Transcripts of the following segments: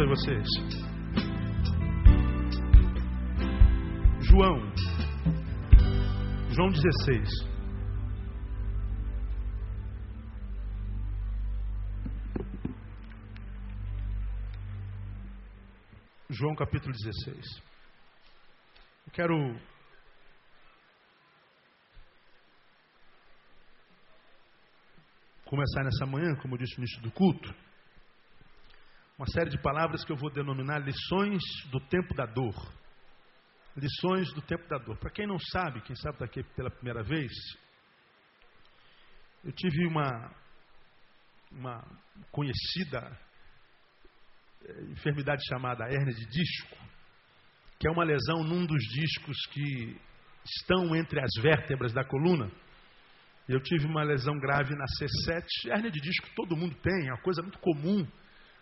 abençoe vocês. João, João 16. João capítulo 16. Eu quero começar nessa manhã, como eu disse no início do culto, uma série de palavras que eu vou denominar lições do tempo da dor. Lições do tempo da dor. Para quem não sabe, quem sabe daqui pela primeira vez, eu tive uma, uma conhecida eh, enfermidade chamada hérnia de disco, que é uma lesão num dos discos que estão entre as vértebras da coluna. Eu tive uma lesão grave na C7. Hérnia de disco todo mundo tem, é uma coisa muito comum.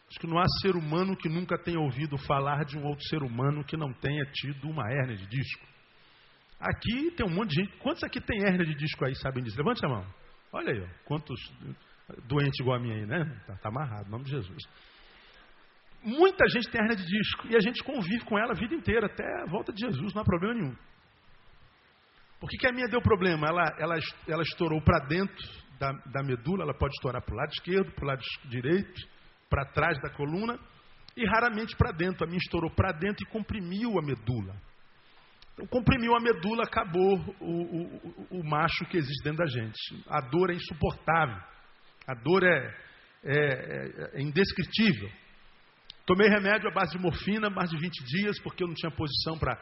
Acho que não há ser humano que nunca tenha ouvido falar de um outro ser humano que não tenha tido uma hérnia de disco. Aqui tem um monte de gente. Quantos aqui tem hérnia de disco aí, sabem disso? Levante a mão. Olha aí, ó, quantos doentes igual a mim aí, né? Está tá amarrado, em nome de Jesus. Muita gente tem hérnia de disco e a gente convive com ela a vida inteira, até a volta de Jesus, não há problema nenhum. Por que, que a minha deu problema? Ela, ela, ela estourou para dentro da, da medula, ela pode estourar para o lado esquerdo, para o lado direito, para trás da coluna e raramente para dentro. A minha estourou para dentro e comprimiu a medula. Então, comprimiu a medula, acabou o, o, o, macho que existe dentro da gente. A dor é insuportável. A dor é, é, é, é indescritível. Tomei remédio à base de morfina mais de 20 dias, porque eu não tinha posição para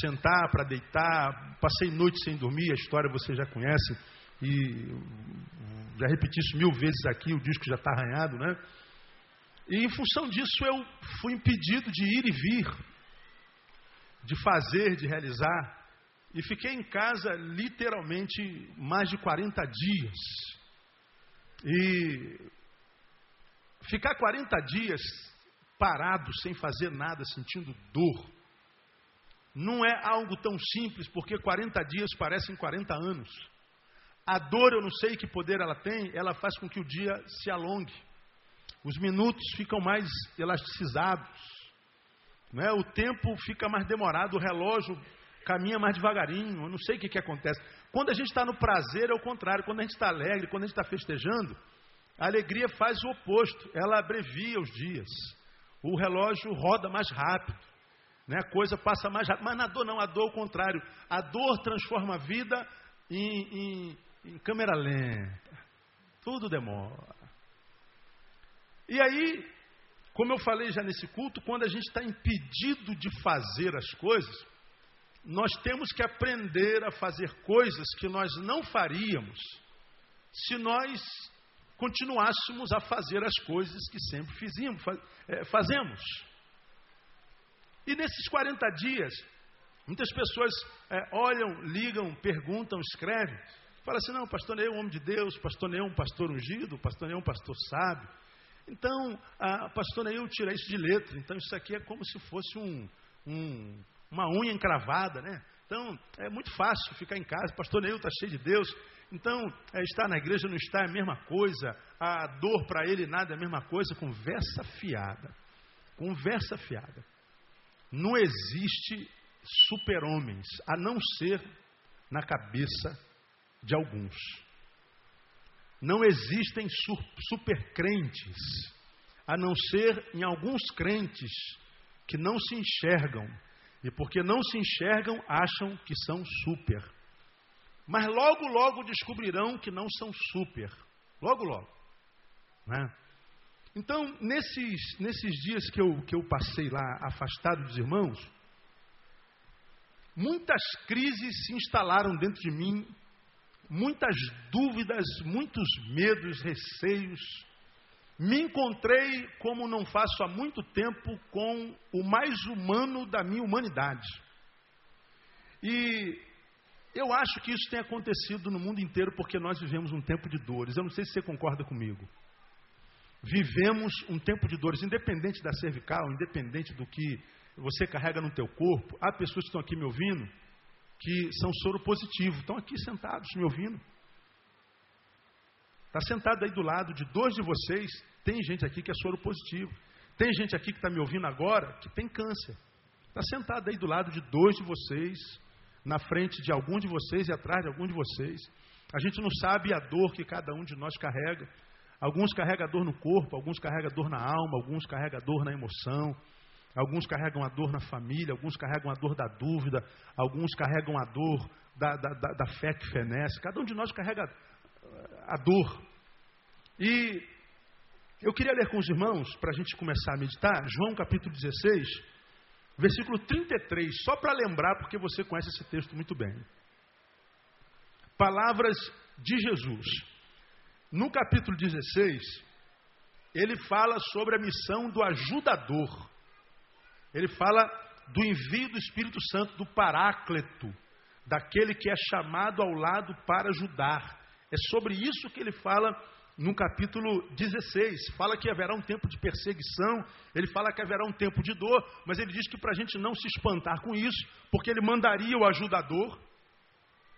sentar, para deitar. Passei noite sem dormir, a história você já conhece. E já repeti isso mil vezes aqui, o disco já está arranhado, né? E em função disso eu fui impedido de ir e vir, de fazer, de realizar. E fiquei em casa literalmente mais de 40 dias. E ficar 40 dias parado, sem fazer nada, sentindo dor, não é algo tão simples, porque 40 dias parecem 40 anos. A dor, eu não sei que poder ela tem, ela faz com que o dia se alongue. Os minutos ficam mais elasticizados. Né? O tempo fica mais demorado, o relógio caminha mais devagarinho. Eu não sei o que, que acontece. Quando a gente está no prazer, é o contrário. Quando a gente está alegre, quando a gente está festejando, a alegria faz o oposto. Ela abrevia os dias. O relógio roda mais rápido né? a coisa passa mais rápido. Mas na dor não, a dor é o contrário. A dor transforma a vida em, em, em câmera lenta. Tudo demora. E aí, como eu falei já nesse culto, quando a gente está impedido de fazer as coisas, nós temos que aprender a fazer coisas que nós não faríamos se nós continuássemos a fazer as coisas que sempre fizemos, eh, fazemos. E nesses 40 dias, muitas pessoas é, olham, ligam, perguntam, escrevem. Falam assim: não, pastor Neil é um homem de Deus, pastor Neil é um pastor ungido, pastor Neil é um pastor sábio. Então, a pastor Neil tira isso de letra. Então, isso aqui é como se fosse um, um, uma unha encravada, né? Então, é muito fácil ficar em casa. Pastor Neil está cheio de Deus. Então, é, estar na igreja não está é a mesma coisa. A dor para ele nada é a mesma coisa. Conversa fiada. Conversa fiada. Não existe super-homens, a não ser na cabeça de alguns. Não existem super-crentes, a não ser em alguns crentes que não se enxergam. E porque não se enxergam, acham que são super. Mas logo, logo descobrirão que não são super. Logo, logo. Né? Então, nesses, nesses dias que eu, que eu passei lá afastado dos irmãos, muitas crises se instalaram dentro de mim, muitas dúvidas, muitos medos, receios. Me encontrei, como não faço há muito tempo, com o mais humano da minha humanidade. E eu acho que isso tem acontecido no mundo inteiro porque nós vivemos um tempo de dores. Eu não sei se você concorda comigo vivemos um tempo de dores, independente da cervical, independente do que você carrega no teu corpo. Há pessoas que estão aqui me ouvindo que são soro positivo, estão aqui sentados me ouvindo. Está sentado aí do lado de dois de vocês, tem gente aqui que é soro positivo. Tem gente aqui que está me ouvindo agora que tem câncer. Está sentado aí do lado de dois de vocês, na frente de algum de vocês e atrás de algum de vocês. A gente não sabe a dor que cada um de nós carrega. Alguns carregam dor no corpo, alguns carregam dor na alma, alguns carregam dor na emoção, alguns carregam a dor na família, alguns carregam a dor da dúvida, alguns carregam a dor da, da, da, da fé que fenece. Cada um de nós carrega a dor. E eu queria ler com os irmãos, para a gente começar a meditar, João capítulo 16, versículo 33, só para lembrar, porque você conhece esse texto muito bem. Palavras de Jesus. No capítulo 16, ele fala sobre a missão do ajudador. Ele fala do envio do Espírito Santo, do Paráclito, daquele que é chamado ao lado para ajudar. É sobre isso que ele fala no capítulo 16. Fala que haverá um tempo de perseguição, ele fala que haverá um tempo de dor, mas ele diz que para a gente não se espantar com isso, porque ele mandaria o ajudador,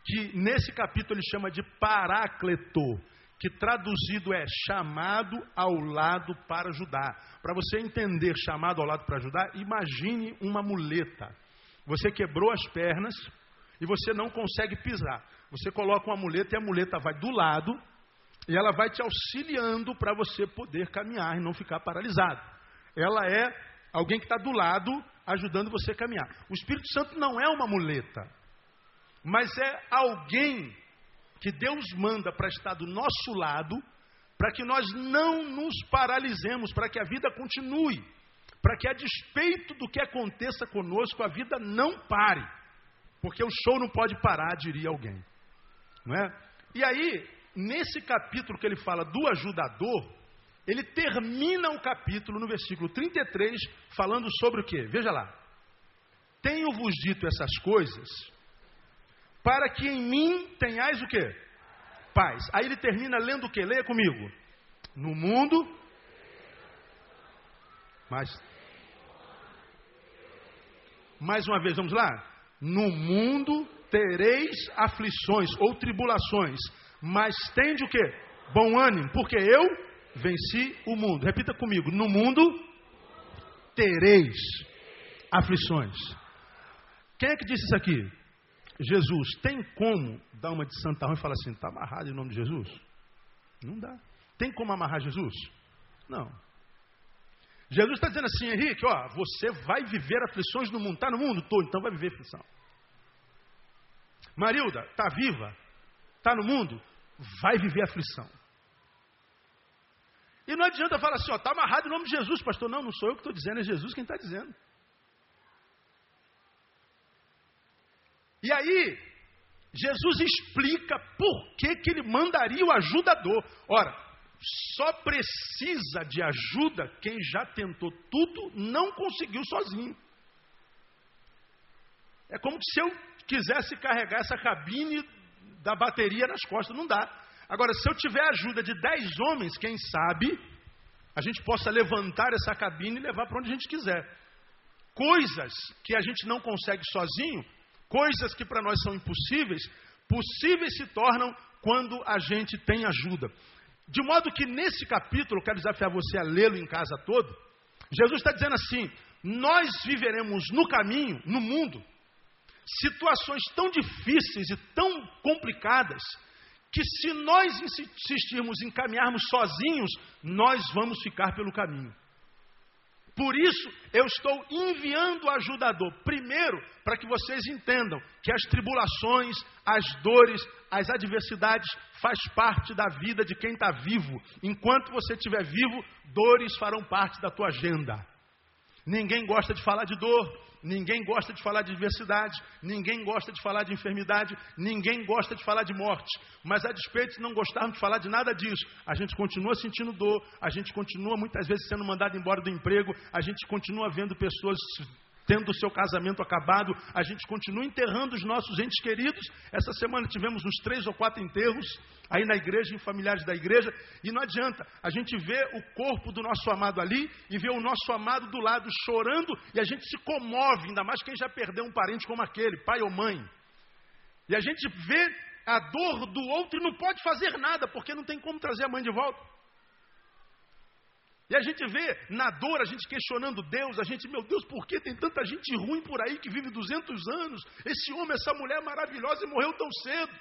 que nesse capítulo ele chama de Parácleto, que traduzido é chamado ao lado para ajudar. Para você entender chamado ao lado para ajudar, imagine uma muleta. Você quebrou as pernas e você não consegue pisar. Você coloca uma muleta e a muleta vai do lado e ela vai te auxiliando para você poder caminhar e não ficar paralisado. Ela é alguém que está do lado ajudando você a caminhar. O Espírito Santo não é uma muleta, mas é alguém que Deus manda para estar do nosso lado, para que nós não nos paralisemos, para que a vida continue, para que a despeito do que aconteça conosco, a vida não pare, porque o show não pode parar, diria alguém. Não é? E aí, nesse capítulo que ele fala do ajudador, ele termina o capítulo no versículo 33 falando sobre o que? Veja lá. Tenho-vos dito essas coisas para que em mim tenhais o que? Paz. Aí ele termina lendo o que? Leia comigo. No mundo. Mas. Mais uma vez, vamos lá. No mundo tereis aflições ou tribulações, mas tende o que? Bom ânimo, porque eu venci o mundo. Repita comigo: no mundo tereis aflições. Quem é que disse isso aqui? Jesus. Tem como dar uma de santarrão e falar assim, está amarrado em nome de Jesus? Não dá. Tem como amarrar Jesus? Não. Jesus está dizendo assim, Henrique, ó, você vai viver aflições no mundo. Está no mundo? Estou, então vai viver aflição. Marilda, está viva? Está no mundo? Vai viver aflição. E não adianta falar assim, ó, está amarrado em nome de Jesus, pastor. Não, não sou eu que estou dizendo, é Jesus quem está dizendo. E aí, Jesus explica por que, que ele mandaria o ajudador. Ora, só precisa de ajuda quem já tentou tudo, não conseguiu sozinho. É como se eu quisesse carregar essa cabine da bateria nas costas, não dá. Agora, se eu tiver ajuda de dez homens, quem sabe, a gente possa levantar essa cabine e levar para onde a gente quiser. Coisas que a gente não consegue sozinho, Coisas que para nós são impossíveis, possíveis se tornam quando a gente tem ajuda. De modo que nesse capítulo, quero desafiar você a lê-lo em casa todo, Jesus está dizendo assim: nós viveremos no caminho, no mundo, situações tão difíceis e tão complicadas, que se nós insistirmos em caminharmos sozinhos, nós vamos ficar pelo caminho. Por isso, eu estou enviando o ajudador, primeiro, para que vocês entendam que as tribulações, as dores, as adversidades faz parte da vida de quem está vivo. Enquanto você estiver vivo, dores farão parte da tua agenda. Ninguém gosta de falar de dor, ninguém gosta de falar de adversidade, ninguém gosta de falar de enfermidade, ninguém gosta de falar de morte. Mas a despeito de não gostarmos de falar de nada disso, a gente continua sentindo dor, a gente continua muitas vezes sendo mandado embora do emprego, a gente continua vendo pessoas tendo o seu casamento acabado, a gente continua enterrando os nossos entes queridos. Essa semana tivemos uns três ou quatro enterros aí na igreja, em familiares da igreja, e não adianta, a gente vê o corpo do nosso amado ali e vê o nosso amado do lado chorando e a gente se comove, ainda mais quem já perdeu um parente como aquele, pai ou mãe. E a gente vê a dor do outro e não pode fazer nada, porque não tem como trazer a mãe de volta. E a gente vê na dor, a gente questionando Deus, a gente, meu Deus, por que tem tanta gente ruim por aí que vive 200 anos? Esse homem, essa mulher maravilhosa e morreu tão cedo.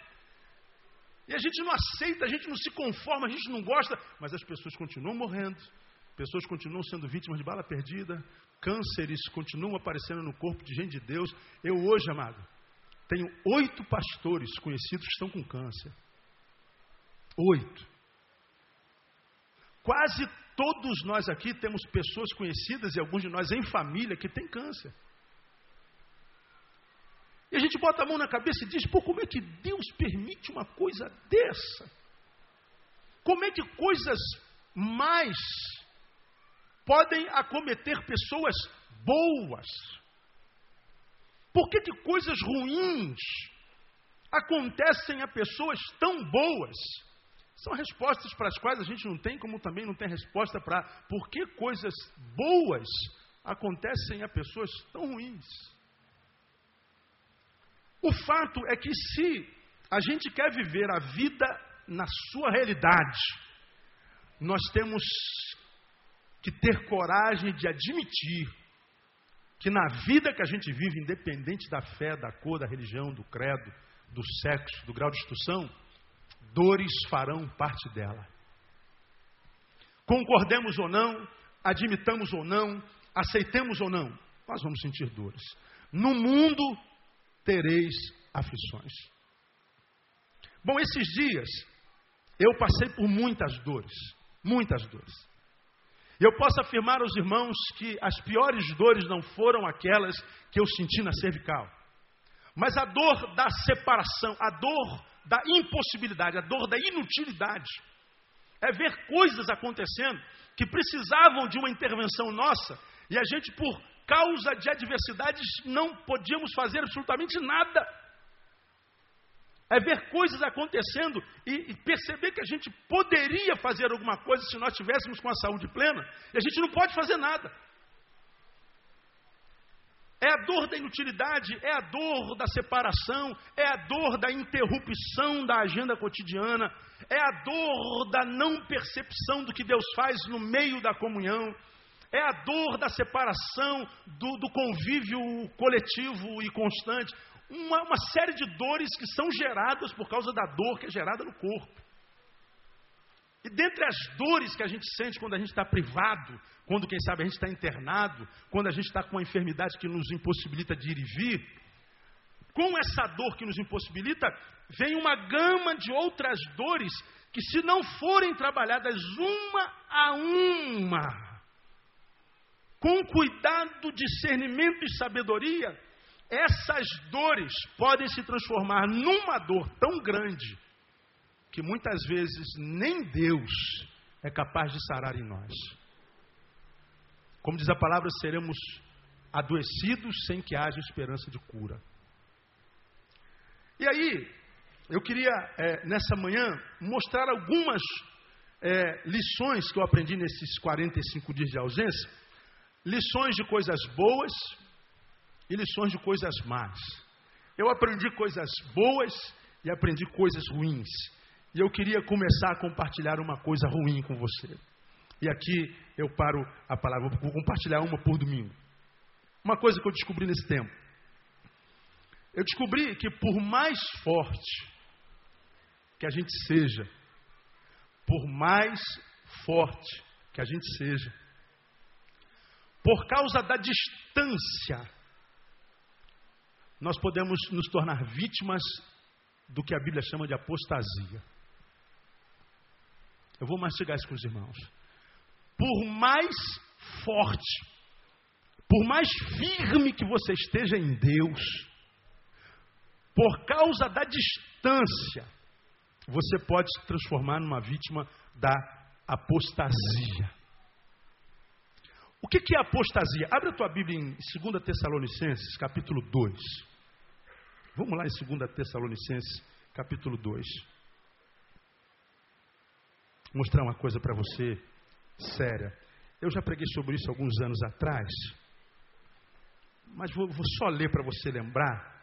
E a gente não aceita, a gente não se conforma, a gente não gosta, mas as pessoas continuam morrendo, pessoas continuam sendo vítimas de bala perdida, cânceres continuam aparecendo no corpo de gente de Deus. Eu hoje, amado, tenho oito pastores conhecidos que estão com câncer. Oito. Quase todos nós aqui temos pessoas conhecidas e alguns de nós em família que têm câncer. E a gente bota a mão na cabeça e diz: pô, como é que Deus permite uma coisa dessa? Como é que coisas mais podem acometer pessoas boas? Por que, que coisas ruins acontecem a pessoas tão boas? São respostas para as quais a gente não tem, como também não tem resposta para por que coisas boas acontecem a pessoas tão ruins. O fato é que se a gente quer viver a vida na sua realidade, nós temos que ter coragem de admitir que na vida que a gente vive, independente da fé, da cor, da religião, do credo, do sexo, do grau de instrução, dores farão parte dela. Concordemos ou não, admitamos ou não, aceitemos ou não, nós vamos sentir dores. No mundo tereis aflições. Bom, esses dias eu passei por muitas dores, muitas dores. Eu posso afirmar aos irmãos que as piores dores não foram aquelas que eu senti na cervical, mas a dor da separação, a dor da impossibilidade, a dor da inutilidade. É ver coisas acontecendo que precisavam de uma intervenção nossa e a gente, por causa de adversidades, não podíamos fazer absolutamente nada. É ver coisas acontecendo e, e, perceber que a gente poderia fazer alguma coisa se nós tivéssemos com a saúde plena, e a gente não pode fazer nada. É a dor da inutilidade, é a dor da separação, é a dor da interrupção da agenda cotidiana, é a dor da não percepção do que Deus faz no meio da comunhão, é a dor da separação, do, do convívio coletivo e constante. Uma, uma série de dores que são geradas por causa da dor que é gerada no corpo. E dentre as dores que a gente sente quando a gente está privado, quando, quem sabe, a gente está internado, quando a gente está com uma enfermidade que nos impossibilita de ir e vir, com essa dor que nos impossibilita, vem uma gama de outras dores que, se não forem trabalhadas uma a uma, com cuidado, discernimento e sabedoria, essas dores podem se transformar numa dor tão grande que muitas vezes nem Deus é capaz de sarar em nós. Como diz a palavra, seremos adoecidos sem que haja esperança de cura. E aí, eu queria, é, nessa manhã, mostrar algumas é, lições que eu aprendi nesses 45 dias de ausência. Lições de coisas boas e lições de coisas más. Eu aprendi coisas boas e aprendi coisas ruins. E eu queria começar a compartilhar uma coisa ruim com você. E aqui eu paro a palavra, vou compartilhar uma por domingo. Uma coisa que eu descobri nesse tempo. Eu descobri que por mais forte que a gente seja, por mais forte que a gente seja, por causa da distância, nós podemos nos tornar vítimas do que a Bíblia chama de apostasia. Eu vou mastigar isso com os irmãos. Por mais forte, por mais firme que você esteja em Deus, por causa da distância, você pode se transformar numa vítima da apostasia. O que é apostasia? Abre a tua Bíblia em 2 Tessalonicenses, capítulo 2. Vamos lá em 2 Tessalonicenses, capítulo 2 mostrar uma coisa para você séria. Eu já preguei sobre isso alguns anos atrás, mas vou, vou só ler para você lembrar.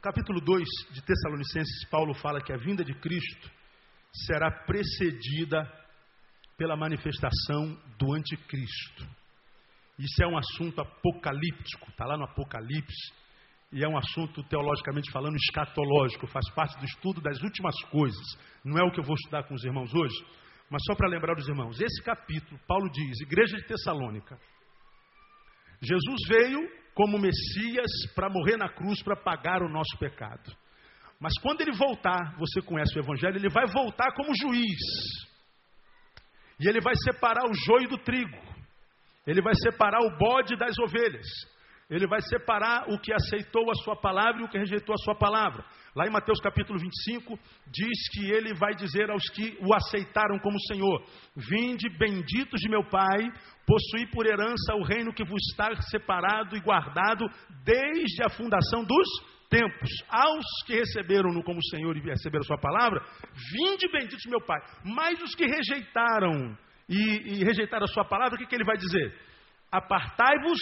Capítulo 2 de Tessalonicenses, Paulo fala que a vinda de Cristo será precedida pela manifestação do anticristo. Isso é um assunto apocalíptico, está lá no Apocalipse, e é um assunto, teologicamente falando, escatológico, faz parte do estudo das últimas coisas. Não é o que eu vou estudar com os irmãos hoje, mas só para lembrar os irmãos, esse capítulo, Paulo diz, Igreja de Tessalônica, Jesus veio como Messias para morrer na cruz para pagar o nosso pecado. Mas quando ele voltar, você conhece o Evangelho, ele vai voltar como juiz. E ele vai separar o joio do trigo. Ele vai separar o bode das ovelhas. Ele vai separar o que aceitou a sua palavra e o que rejeitou a sua palavra. Lá em Mateus capítulo 25, diz que ele vai dizer aos que o aceitaram como Senhor: Vinde, benditos de meu Pai, possuí por herança o reino que vos está separado e guardado desde a fundação dos tempos. Aos que receberam-no como Senhor e receberam a sua palavra, vinde, benditos de meu Pai. Mas os que rejeitaram e, e rejeitaram a sua palavra, o que, que ele vai dizer? Apartai-vos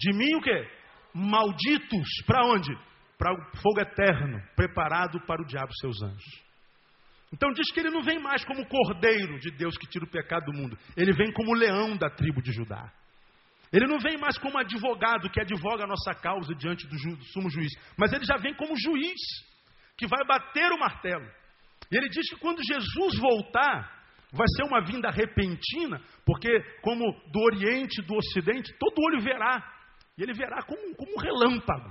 de mim o quê? Malditos. Para onde? Para o fogo eterno, preparado para o diabo e seus anjos. Então diz que ele não vem mais como cordeiro de Deus que tira o pecado do mundo. Ele vem como leão da tribo de Judá. Ele não vem mais como advogado que advoga a nossa causa diante do, ju, do sumo juiz. Mas ele já vem como juiz que vai bater o martelo. E ele diz que quando Jesus voltar, vai ser uma vinda repentina, porque como do Oriente, do Ocidente, todo olho verá e ele verá como, como um relâmpago.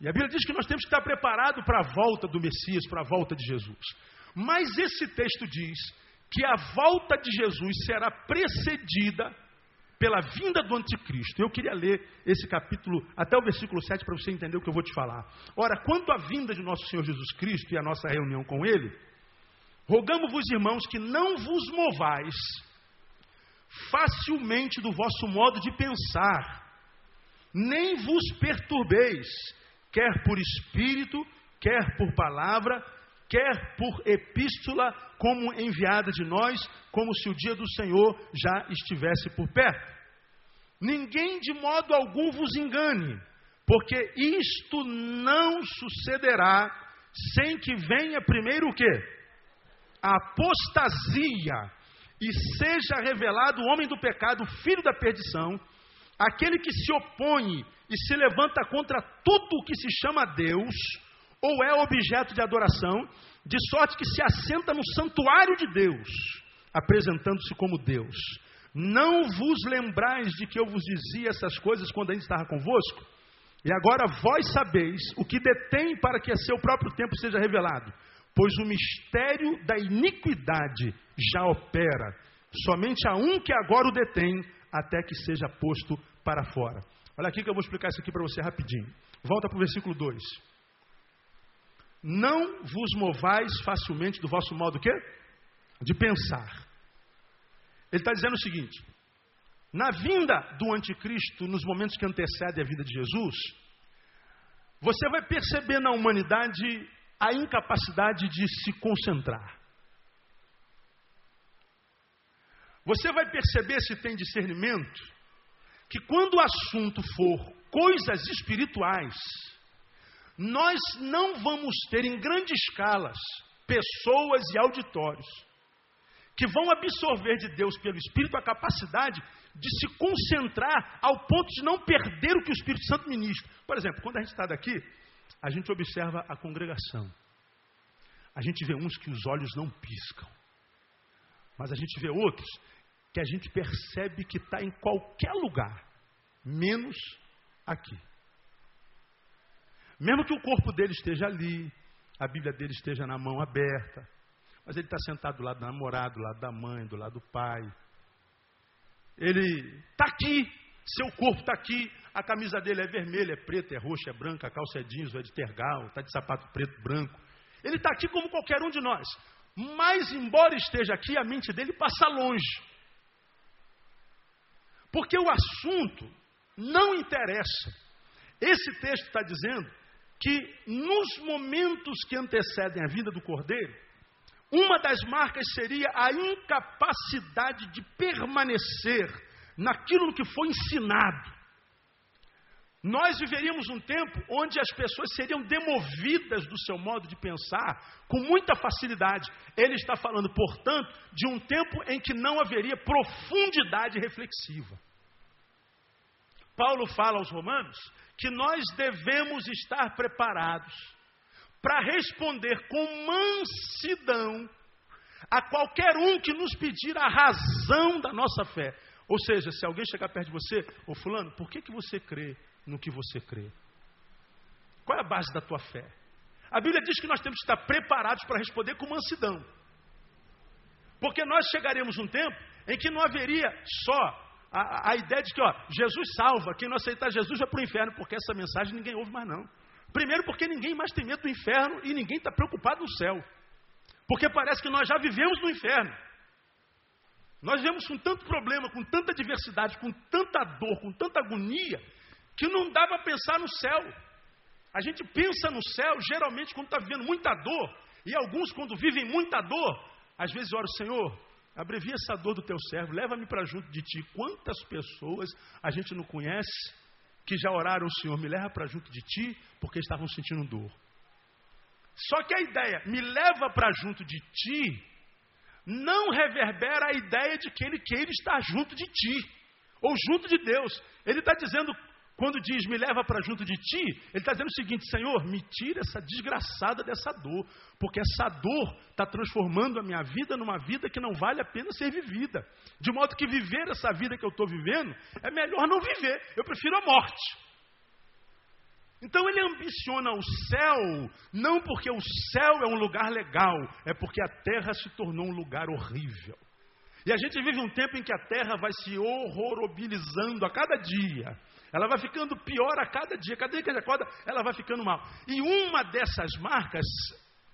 E a Bíblia diz que nós temos que estar preparados para a volta do Messias, para a volta de Jesus. Mas esse texto diz que a volta de Jesus será precedida pela vinda do anticristo. Eu queria ler esse capítulo até o versículo 7 para você entender o que eu vou te falar. Ora, quanto à vinda de nosso Senhor Jesus Cristo e a nossa reunião com Ele, rogamos-vos, irmãos, que não vos movais facilmente do vosso modo de pensar, nem vos perturbeis, quer por espírito, quer por palavra, quer por epístola, como enviada de nós, como se o dia do Senhor já estivesse por perto. Ninguém de modo algum vos engane, porque isto não sucederá sem que venha primeiro o quê? A apostasia e seja revelado o homem do pecado, filho da perdição, aquele que se opõe e se levanta contra tudo o que se chama Deus, ou é objeto de adoração, de sorte que se assenta no santuário de Deus, apresentando-se como Deus. Não vos lembrais de que eu vos dizia essas coisas quando ainda estava convosco? E agora vós sabeis o que detém para que a seu próprio tempo seja revelado, pois o mistério da iniquidade já opera. Somente há um que agora o detém, até que seja posto para fora. Olha aqui que eu vou explicar isso aqui para você rapidinho. Volta para o versículo 2. Não vos movais facilmente do vosso modo quê? De pensar. Ele está dizendo o seguinte: na vinda do anticristo, nos momentos que antecedem a vida de Jesus, você vai perceber na humanidade a incapacidade de se concentrar. Você vai perceber, se tem discernimento, que quando o assunto for coisas espirituais, nós não vamos ter em grandes escalas pessoas e auditórios que vão absorver de Deus pelo Espírito a capacidade de se concentrar ao ponto de não perder o que o Espírito Santo ministra. Por exemplo, quando a gente está daqui, a gente observa a congregação. A gente vê uns que os olhos não piscam, mas a gente vê outros que a gente percebe que está em qualquer lugar, menos aqui. Mesmo que o corpo dele esteja ali, a Bíblia dele esteja na mão aberta, mas ele está sentado do lado do namorado, do lado da mãe, do lado do pai. Ele está aqui, seu corpo está aqui, a camisa dele é vermelha, é preta, é roxa, é branca, a calça é jeans, é de tergal, está de sapato preto, branco. Ele está aqui como qualquer um de nós. Mas, embora esteja aqui, a mente dele passa longe. Porque o assunto não interessa. Esse texto está dizendo que nos momentos que antecedem a vida do cordeiro, uma das marcas seria a incapacidade de permanecer naquilo que foi ensinado. Nós viveríamos um tempo onde as pessoas seriam demovidas do seu modo de pensar com muita facilidade. Ele está falando, portanto, de um tempo em que não haveria profundidade reflexiva. Paulo fala aos Romanos que nós devemos estar preparados para responder com mansidão a qualquer um que nos pedir a razão da nossa fé. Ou seja, se alguém chegar perto de você, ô fulano, por que, que você crê no que você crê? Qual é a base da tua fé? A Bíblia diz que nós temos que estar preparados para responder com mansidão. Porque nós chegaremos um tempo em que não haveria só a, a ideia de que ó, Jesus salva, quem não aceitar Jesus vai para o inferno, porque essa mensagem ninguém ouve mais não. Primeiro porque ninguém mais tem medo do inferno e ninguém está preocupado no céu. Porque parece que nós já vivemos no inferno. Nós vivemos com tanto problema, com tanta diversidade, com tanta dor, com tanta agonia, que não dá para pensar no céu. A gente pensa no céu geralmente quando está vivendo muita dor, e alguns, quando vivem muita dor, às vezes oram, Senhor, abrevia essa dor do teu servo, leva-me para junto de ti. Quantas pessoas a gente não conhece que já oraram, Senhor, me leva para junto de ti, porque estavam sentindo dor. Só que a ideia, me leva para junto de ti, não reverbera a ideia de que ele queira estar junto de ti, ou junto de Deus. Ele está dizendo, quando diz me leva para junto de ti, ele está dizendo o seguinte: Senhor, me tira essa desgraçada dessa dor, porque essa dor está transformando a minha vida numa vida que não vale a pena ser vivida. De modo que viver essa vida que eu estou vivendo é melhor não viver, eu prefiro a morte. Então ele ambiciona o céu, não porque o céu é um lugar legal, é porque a terra se tornou um lugar horrível. E a gente vive um tempo em que a terra vai se horrorobilizando a cada dia. Ela vai ficando pior a cada dia. Cada dia que a acorda, ela vai ficando mal. E uma dessas marcas,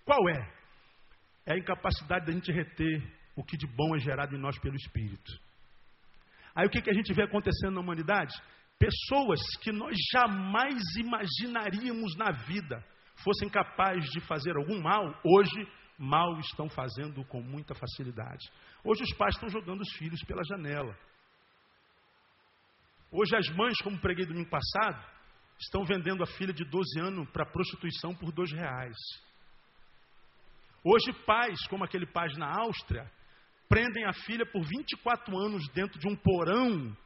qual é? É a incapacidade da gente reter o que de bom é gerado em nós pelo Espírito. Aí o que, que a gente vê acontecendo na humanidade? Pessoas que nós jamais imaginaríamos na vida fossem capazes de fazer algum mal, hoje mal estão fazendo com muita facilidade. Hoje os pais estão jogando os filhos pela janela. Hoje as mães, como preguei domingo passado, estão vendendo a filha de 12 anos para prostituição por dois reais. Hoje pais, como aquele pai na Áustria, prendem a filha por 24 anos dentro de um porão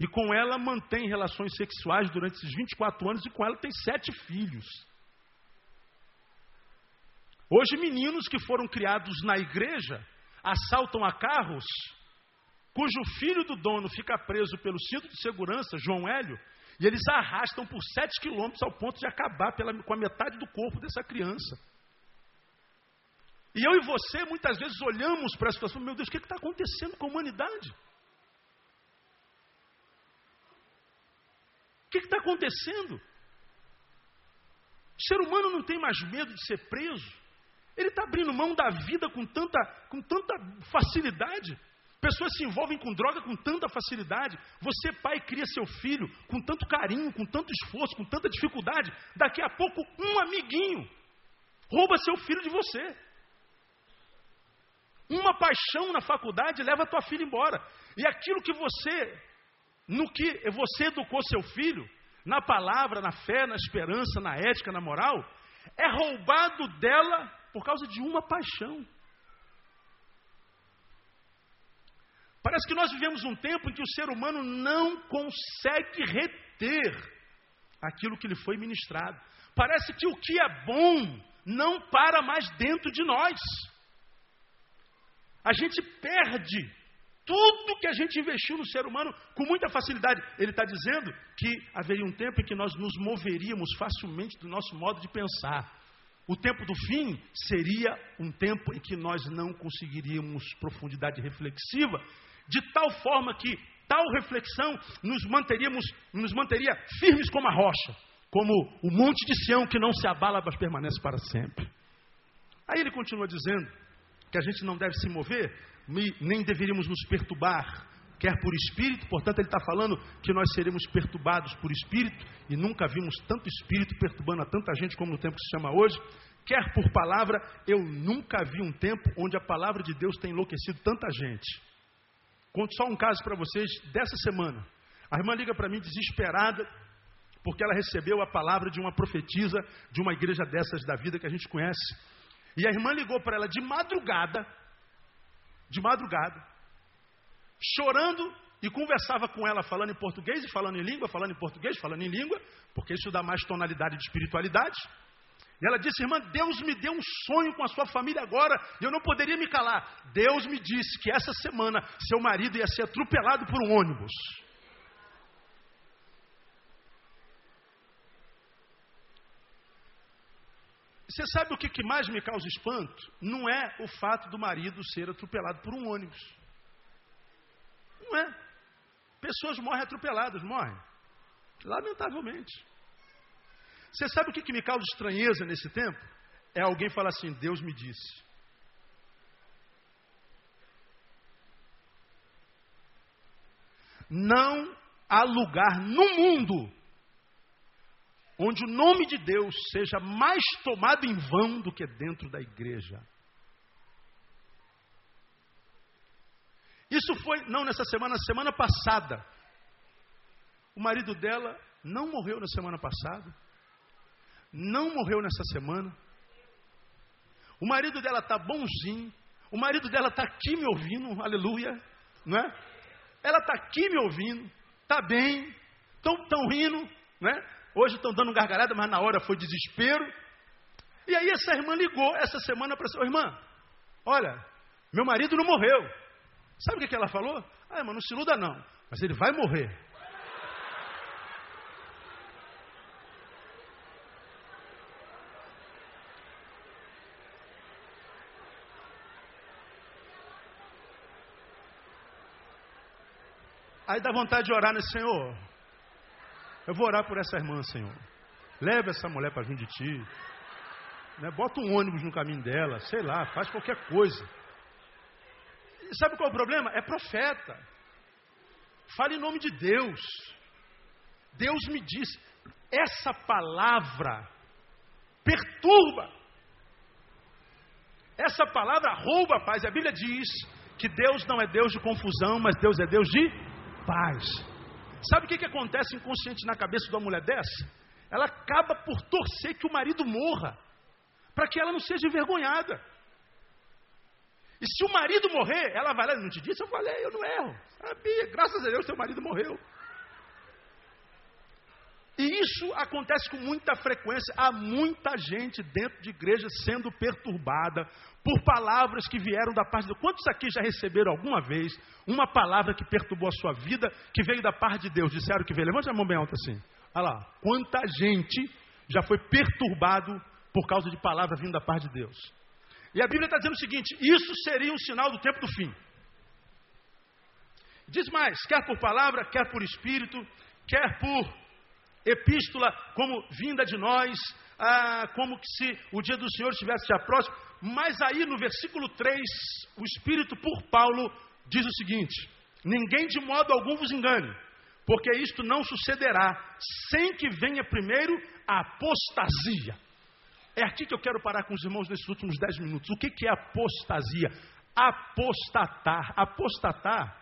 e com ela mantém relações sexuais durante esses 24 anos e com ela tem sete filhos. Hoje, meninos que foram criados na igreja assaltam a carros, cujo filho do dono fica preso pelo cinto de segurança, João Hélio, e eles arrastam por sete quilômetros ao ponto de acabar pela, com a metade do corpo dessa criança. E eu e você, muitas vezes, olhamos para a situação, meu Deus, o que está acontecendo com a humanidade? que está acontecendo? O ser humano não tem mais medo de ser preso. Ele está abrindo mão da vida com tanta, com tanta facilidade. Pessoas se envolvem com droga com tanta facilidade. Você, pai, cria seu filho com tanto carinho, com tanto esforço, com tanta dificuldade. Daqui a pouco, um amiguinho rouba seu filho de você. Uma paixão na faculdade leva tua filha embora. E aquilo que você no que você educou seu filho, na palavra, na fé, na esperança, na ética, na moral, é roubado dela por causa de uma paixão. Parece que nós vivemos um tempo em que o ser humano não consegue reter aquilo que lhe foi ministrado. Parece que o que é bom não para mais dentro de nós. A gente perde tudo que a gente investiu no ser humano com muita facilidade. Ele está dizendo que haveria um tempo em que nós nos moveríamos facilmente do nosso modo de pensar. O tempo do fim seria um tempo em que nós não conseguiríamos profundidade reflexiva, de tal forma que tal reflexão nos, manteríamos, nos manteria firmes como a rocha, como o monte de Sião que não se abala, mas permanece para sempre. Aí ele continua dizendo que a gente não deve se mover nem deveríamos nos perturbar, quer por espírito, portanto, ele está falando que nós seremos perturbados por espírito, e nunca vimos tanto espírito perturbando a tanta gente como no tempo que se chama hoje, quer por palavra, eu nunca vi um tempo onde a palavra de Deus tem enlouquecido tanta gente. Conto só um caso para vocês dessa semana. A irmã liga para mim desesperada, porque ela recebeu a palavra de uma profetisa de uma igreja dessas da vida que a gente conhece. E a irmã ligou para ela de madrugada, de madrugada, chorando e conversava com ela falando em português e falando em língua, falando em português, falando em língua, porque isso dá mais tonalidade de espiritualidade. Ela disse, irmã, Deus me deu um sonho com a sua família agora, e eu não poderia me calar. Deus me disse que essa semana seu marido ia ser atropelado por um ônibus. Você sabe o que mais me causa espanto? Não é o fato do marido ser atropelado por um ônibus. Não é. Pessoas morrem atropeladas, morrem. Lamentavelmente. Você sabe o que, que me causa estranheza nesse tempo? É alguém falar assim: Deus me disse. Não há lugar no mundo onde o nome de Deus seja mais tomado em vão do que dentro da igreja. Isso foi, não nessa semana, semana passada. O marido dela não morreu na semana passada não morreu nessa semana. O marido dela está bonzinho. O marido dela está aqui me ouvindo, aleluia. Não é? Ela está aqui me ouvindo, está bem, estão rindo, né? Hoje estão dando gargalhada, mas na hora foi desespero. E aí essa irmã ligou essa semana para essa irmã, olha, meu marido não morreu. Sabe o que, que ela falou? Ah, irmã, não se iluda não, mas ele vai morrer. Aí dá vontade de orar nesse Senhor. Eu vou orar por essa irmã, Senhor. Leve essa mulher para junto de ti. Né? Bota um ônibus no caminho dela, sei lá, faz qualquer coisa. E sabe qual é o problema? É profeta. Fale em nome de Deus. Deus me disse, essa palavra perturba. Essa palavra rouba a paz. A Bíblia diz que Deus não é Deus de confusão, mas Deus é Deus de paz. Sabe o que, que acontece inconsciente na cabeça de uma mulher dessa? Ela acaba por torcer que o marido morra, para que ela não seja envergonhada. E se o marido morrer, ela vai lá, não te disse, eu falei, eu não erro. Sabia, graças a Deus, seu marido morreu. E isso acontece com muita frequência. Há muita gente dentro de igreja sendo perturbada por palavras que vieram da parte de Deus. Quantos aqui já receberam alguma vez uma palavra que perturbou a sua vida, que veio da parte de Deus? Disseram que veio. Levante a mão bem alta assim. Olha lá. Quanta gente já foi perturbado por causa de palavra vindo da parte de Deus. E a Bíblia está dizendo o seguinte: isso seria um sinal do tempo do fim. Diz mais: quer por palavra, quer por espírito, quer por epístola como vinda de nós, ah, como que se o dia do Senhor estivesse já próximo. Mas aí no versículo 3, o Espírito por Paulo diz o seguinte: Ninguém de modo algum vos engane, porque isto não sucederá sem que venha primeiro a apostasia. É aqui que eu quero parar com os irmãos nesses últimos dez minutos. O que, que é apostasia? Apostatar. Apostatar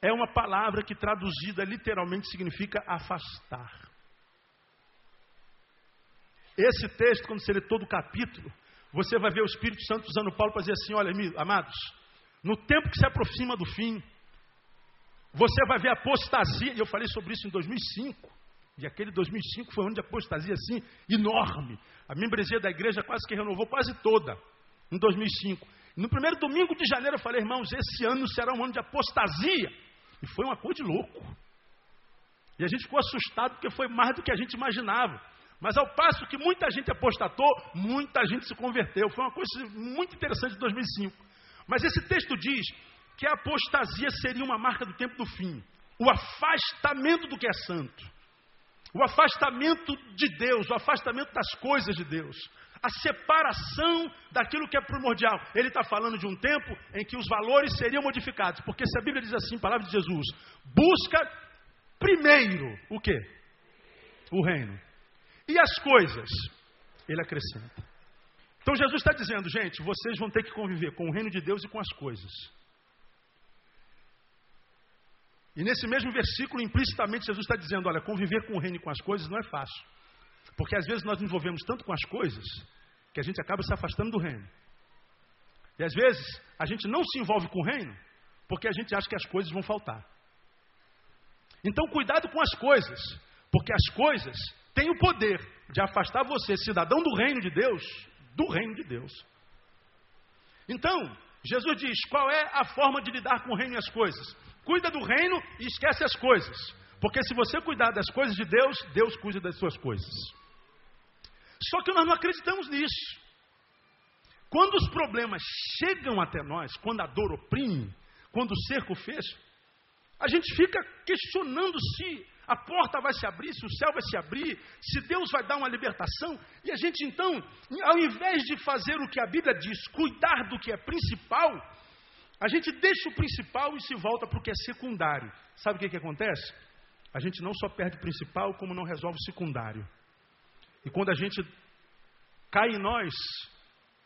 é uma palavra que traduzida literalmente significa afastar. Esse texto, quando você lê todo o capítulo, você vai ver o Espírito Santo usando Paulo para dizer assim: olha, amados, no tempo que se aproxima do fim, você vai ver apostasia, e eu falei sobre isso em 2005, e aquele 2005 foi um ano de apostasia assim, enorme. A membresia da igreja quase que renovou quase toda, em 2005. No primeiro domingo de janeiro eu falei, irmãos, esse ano será um ano de apostasia. E foi uma coisa de louco. E a gente ficou assustado porque foi mais do que a gente imaginava. Mas ao passo que muita gente apostatou, muita gente se converteu. Foi uma coisa muito interessante de 2005. Mas esse texto diz que a apostasia seria uma marca do tempo do fim. O afastamento do que é santo. O afastamento de Deus, o afastamento das coisas de Deus. A separação daquilo que é primordial. Ele está falando de um tempo em que os valores seriam modificados. Porque se a Bíblia diz assim, palavra de Jesus, busca primeiro o quê? O reino. E as coisas? Ele acrescenta. Então Jesus está dizendo, gente, vocês vão ter que conviver com o reino de Deus e com as coisas. E nesse mesmo versículo, implicitamente, Jesus está dizendo: olha, conviver com o reino e com as coisas não é fácil. Porque às vezes nós nos envolvemos tanto com as coisas que a gente acaba se afastando do reino. E às vezes a gente não se envolve com o reino porque a gente acha que as coisas vão faltar. Então, cuidado com as coisas, porque as coisas têm o poder de afastar você, cidadão do reino de Deus, do reino de Deus. Então, Jesus diz: qual é a forma de lidar com o reino e as coisas? Cuida do reino e esquece as coisas. Porque se você cuidar das coisas de Deus, Deus cuida das suas coisas. Só que nós não acreditamos nisso. Quando os problemas chegam até nós, quando a dor oprime, quando o cerco fecha, a gente fica questionando se a porta vai se abrir, se o céu vai se abrir, se Deus vai dar uma libertação. E a gente então, ao invés de fazer o que a Bíblia diz, cuidar do que é principal, a gente deixa o principal e se volta para o que é secundário. Sabe o que, que acontece? A gente não só perde o principal, como não resolve o secundário. E quando a gente cai em nós,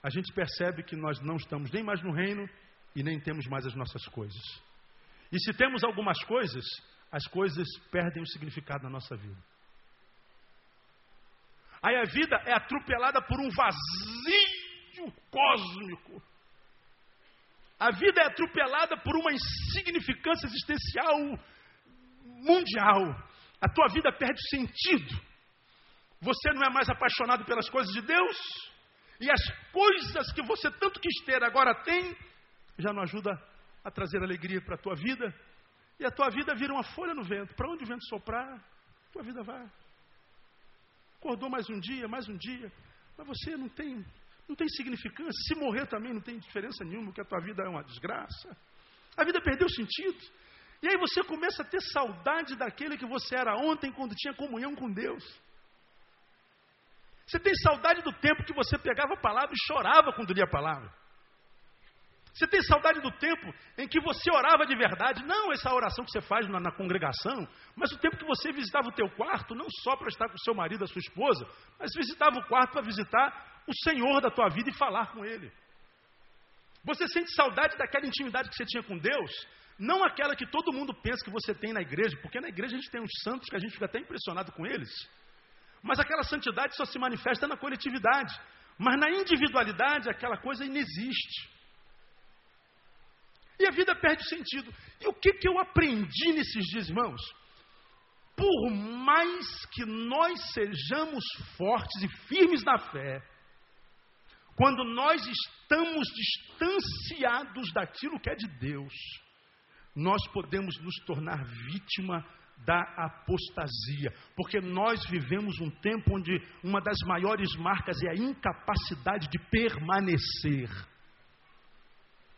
a gente percebe que nós não estamos nem mais no reino e nem temos mais as nossas coisas. E se temos algumas coisas, as coisas perdem o significado na nossa vida. Aí a vida é atropelada por um vazio cósmico. A vida é atropelada por uma insignificância existencial mundial. A tua vida perde sentido. Você não é mais apaixonado pelas coisas de Deus. E as coisas que você tanto quis ter agora tem, já não ajuda a trazer alegria para a tua vida. E a tua vida vira uma folha no vento. Para onde o vento soprar, tua vida vai. Acordou mais um dia, mais um dia. Mas você não tem, não tem significância. Se morrer também não tem diferença nenhuma, porque a tua vida é uma desgraça. A vida perdeu sentido. E aí você começa a ter saudade daquele que você era ontem, quando tinha comunhão com Deus. Você tem saudade do tempo que você pegava a palavra e chorava quando lia a palavra. Você tem saudade do tempo em que você orava de verdade, não essa oração que você faz na, na congregação, mas o tempo que você visitava o teu quarto, não só para estar com o seu marido, a sua esposa, mas visitava o quarto para visitar o Senhor da tua vida e falar com Ele. Você sente saudade daquela intimidade que você tinha com Deus, não aquela que todo mundo pensa que você tem na igreja, porque na igreja a gente tem uns santos que a gente fica até impressionado com eles. Mas aquela santidade só se manifesta na coletividade. Mas na individualidade aquela coisa inexiste. E a vida perde sentido. E o que, que eu aprendi nesses dias, irmãos? Por mais que nós sejamos fortes e firmes na fé, quando nós estamos distanciados daquilo que é de Deus, nós podemos nos tornar vítima da apostasia, porque nós vivemos um tempo onde uma das maiores marcas é a incapacidade de permanecer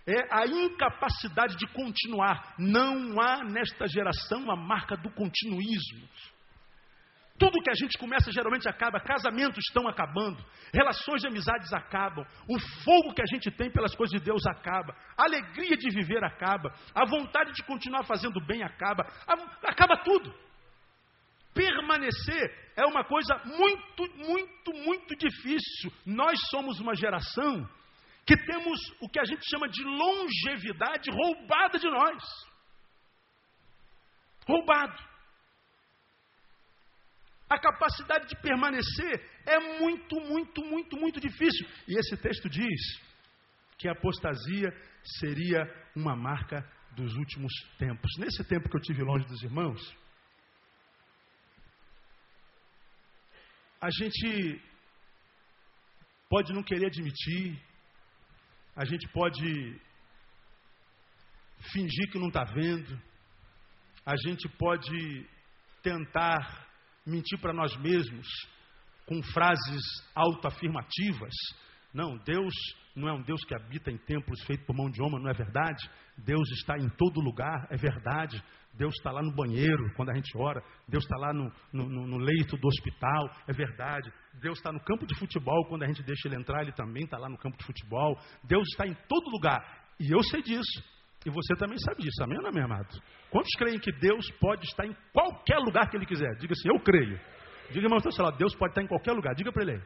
é a incapacidade de continuar. Não há nesta geração a marca do continuismo. Tudo que a gente começa geralmente acaba, casamentos estão acabando, relações de amizades acabam, o fogo que a gente tem pelas coisas de Deus acaba, a alegria de viver acaba, a vontade de continuar fazendo bem acaba, acaba tudo. Permanecer é uma coisa muito, muito, muito difícil. Nós somos uma geração que temos o que a gente chama de longevidade roubada de nós. Roubado. A capacidade de permanecer é muito, muito, muito, muito difícil. E esse texto diz que a apostasia seria uma marca dos últimos tempos. Nesse tempo que eu tive longe dos irmãos, a gente pode não querer admitir, a gente pode fingir que não está vendo, a gente pode tentar mentir para nós mesmos com frases autoafirmativas. Não, Deus não é um Deus que habita em templos feitos por mão de homem, não é verdade. Deus está em todo lugar, é verdade. Deus está lá no banheiro quando a gente ora. Deus está lá no, no, no, leito do hospital, é verdade. Deus está no campo de futebol quando a gente deixa ele entrar, ele também está lá no campo de futebol. Deus está em todo lugar. E eu sei disso. E você também sabe disso, amém, meu amado? Quantos creem que Deus pode estar em qualquer lugar que Ele quiser? Diga assim, eu creio. Diga, irmão, Deus pode estar em qualquer lugar. Diga para ele aí.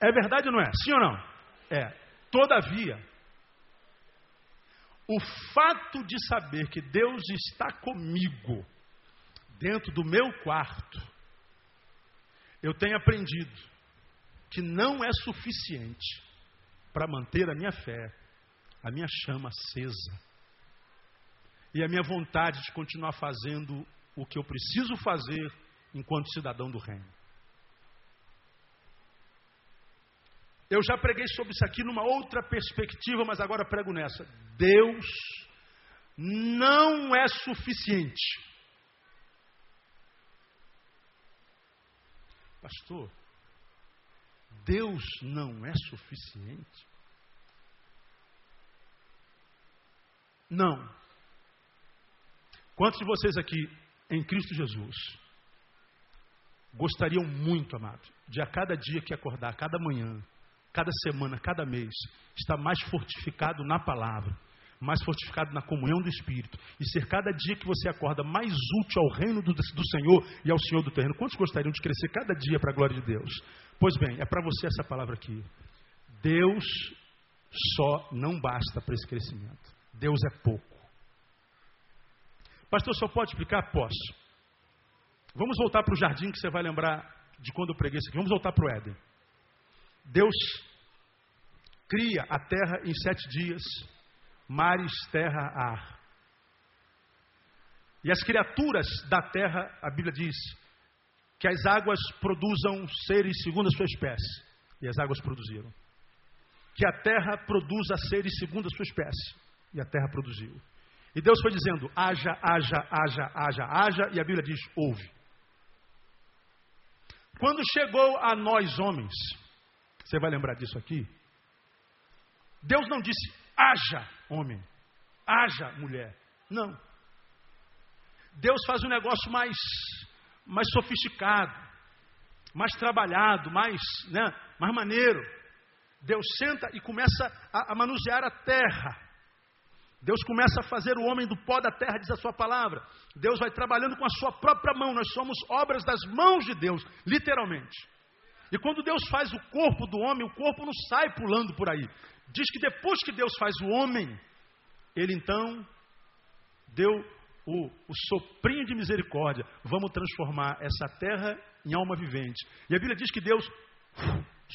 É verdade ou não é? Sim ou não? É. Todavia, O fato de saber que Deus está comigo dentro do meu quarto, eu tenho aprendido que não é suficiente para manter a minha fé, a minha chama acesa e a minha vontade de continuar fazendo o que eu preciso fazer enquanto cidadão do reino. Eu já preguei sobre isso aqui numa outra perspectiva, mas agora prego nessa. Deus não é suficiente. Pastor, Deus não é suficiente? Não. Quantos de vocês aqui, em Cristo Jesus, gostariam muito, amado, de a cada dia que acordar, cada manhã, cada semana, cada mês, estar mais fortificado na palavra, mais fortificado na comunhão do Espírito, e ser cada dia que você acorda mais útil ao reino do, do Senhor e ao Senhor do terreno. Quantos gostariam de crescer cada dia para a glória de Deus? Pois bem, é para você essa palavra aqui. Deus só não basta para esse crescimento. Deus é pouco. Pastor, só pode explicar? Posso. Vamos voltar para o jardim que você vai lembrar de quando eu preguei isso aqui. Vamos voltar para o Éden. Deus cria a terra em sete dias, mares, terra, ar. E as criaturas da terra, a Bíblia diz, que as águas produzam seres segundo a sua espécie. E as águas produziram. Que a terra produza seres segundo a sua espécie. E a terra produziu. E Deus foi dizendo: haja, haja, haja, haja, haja. E a Bíblia diz: ouve. Quando chegou a nós homens, você vai lembrar disso aqui? Deus não disse: haja homem, haja mulher. Não. Deus faz um negócio mais, mais sofisticado, mais trabalhado, mais, né, mais maneiro. Deus senta e começa a, a manusear a terra. Deus começa a fazer o homem do pó da terra, diz a sua palavra. Deus vai trabalhando com a sua própria mão. Nós somos obras das mãos de Deus, literalmente. E quando Deus faz o corpo do homem, o corpo não sai pulando por aí. Diz que depois que Deus faz o homem, ele então deu o, o soprinho de misericórdia. Vamos transformar essa terra em alma vivente. E a Bíblia diz que Deus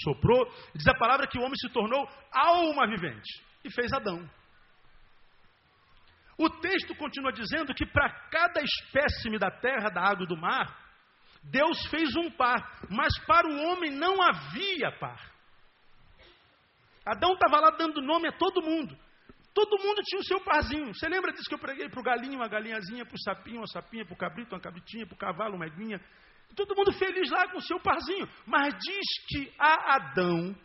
soprou, diz a palavra que o homem se tornou alma vivente e fez Adão. O texto continua dizendo que para cada espécime da terra, da água e do mar, Deus fez um par, mas para o homem não havia par. Adão estava lá dando nome a todo mundo. Todo mundo tinha o seu parzinho. Você lembra disso que eu preguei para o galinho, uma galinhazinha, para o sapinho, uma sapinha, para o cabrito, uma cabritinha, para o cavalo, uma eguinha. Todo mundo feliz lá com o seu parzinho. Mas diz que a Adão,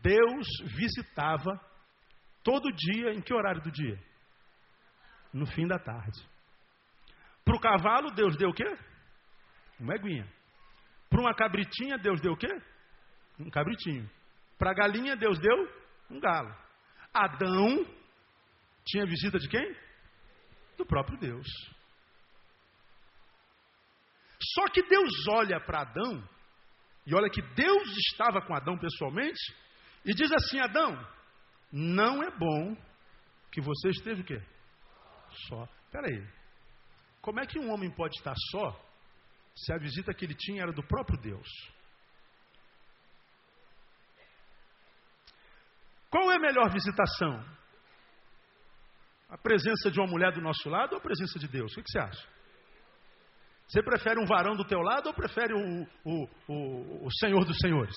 Deus visitava todo dia, em que horário do dia? no fim da tarde. Para o cavalo, Deus deu o quê? Uma eguinha. Para uma cabritinha, Deus deu o quê? Um cabritinho. Para a galinha, Deus deu um galo. Adão tinha visita de quem? Do próprio Deus. Só que Deus olha para Adão, e olha que Deus estava com Adão pessoalmente, e diz assim: Adão, não é bom que você esteja o quê? só. Espera aí. Como é que um homem pode estar só se a visita que ele tinha era do próprio Deus? Qual é a melhor visitação? A presença de uma mulher do nosso lado ou a presença de Deus? O que você acha? Você prefere um varão do teu lado ou prefere o, o, o, o Senhor dos Senhores?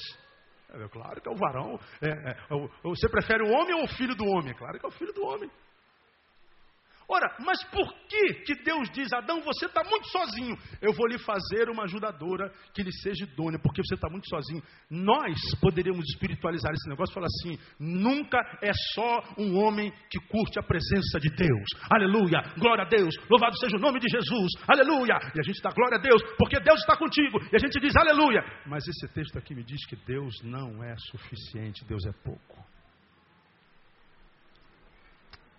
É claro que é o varão. É, é, você prefere o homem ou o filho do homem? É claro que é o filho do homem. Ora, mas por que, que Deus diz, Adão, você está muito sozinho? Eu vou lhe fazer uma ajudadora que lhe seja idônea, porque você está muito sozinho. Nós poderíamos espiritualizar esse negócio e falar assim: nunca é só um homem que curte a presença de Deus. Aleluia, glória a Deus, louvado seja o nome de Jesus, aleluia. E a gente dá glória a Deus, porque Deus está contigo. E a gente diz aleluia. Mas esse texto aqui me diz que Deus não é suficiente, Deus é pouco.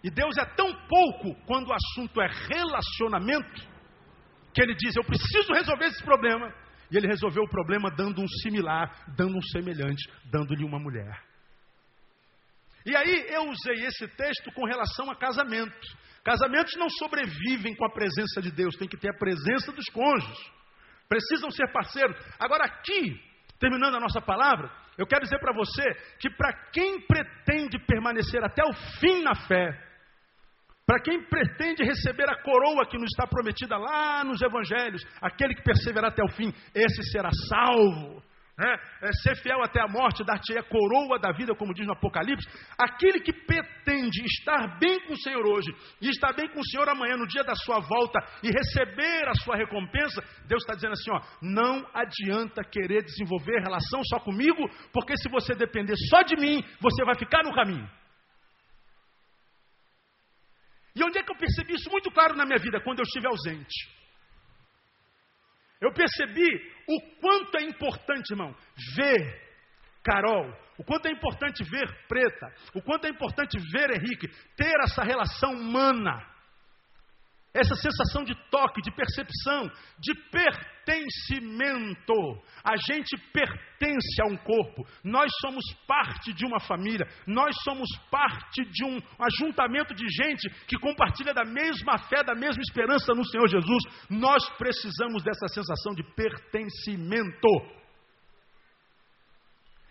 E Deus é tão pouco quando o assunto é relacionamento, que ele diz: Eu preciso resolver esse problema. E ele resolveu o problema dando um similar, dando um semelhante, dando-lhe uma mulher. E aí eu usei esse texto com relação a casamentos. Casamentos não sobrevivem com a presença de Deus, tem que ter a presença dos cônjuges. Precisam ser parceiros. Agora, aqui, terminando a nossa palavra, eu quero dizer para você que para quem pretende permanecer até o fim na fé, para quem pretende receber a coroa que nos está prometida lá nos evangelhos, aquele que perseverar até o fim, esse será salvo né? é ser fiel até a morte, dar-te a coroa da vida, como diz no Apocalipse. Aquele que pretende estar bem com o Senhor hoje e estar bem com o Senhor amanhã, no dia da sua volta, e receber a sua recompensa, Deus está dizendo assim: ó, não adianta querer desenvolver relação só comigo, porque se você depender só de mim, você vai ficar no caminho. E onde é que eu percebi isso muito claro na minha vida? Quando eu estive ausente. Eu percebi o quanto é importante, irmão, ver Carol, o quanto é importante ver Preta, o quanto é importante ver Henrique, ter essa relação humana essa sensação de toque, de percepção, de pertencimento. A gente pertence a um corpo, nós somos parte de uma família, nós somos parte de um ajuntamento de gente que compartilha da mesma fé, da mesma esperança no Senhor Jesus. Nós precisamos dessa sensação de pertencimento.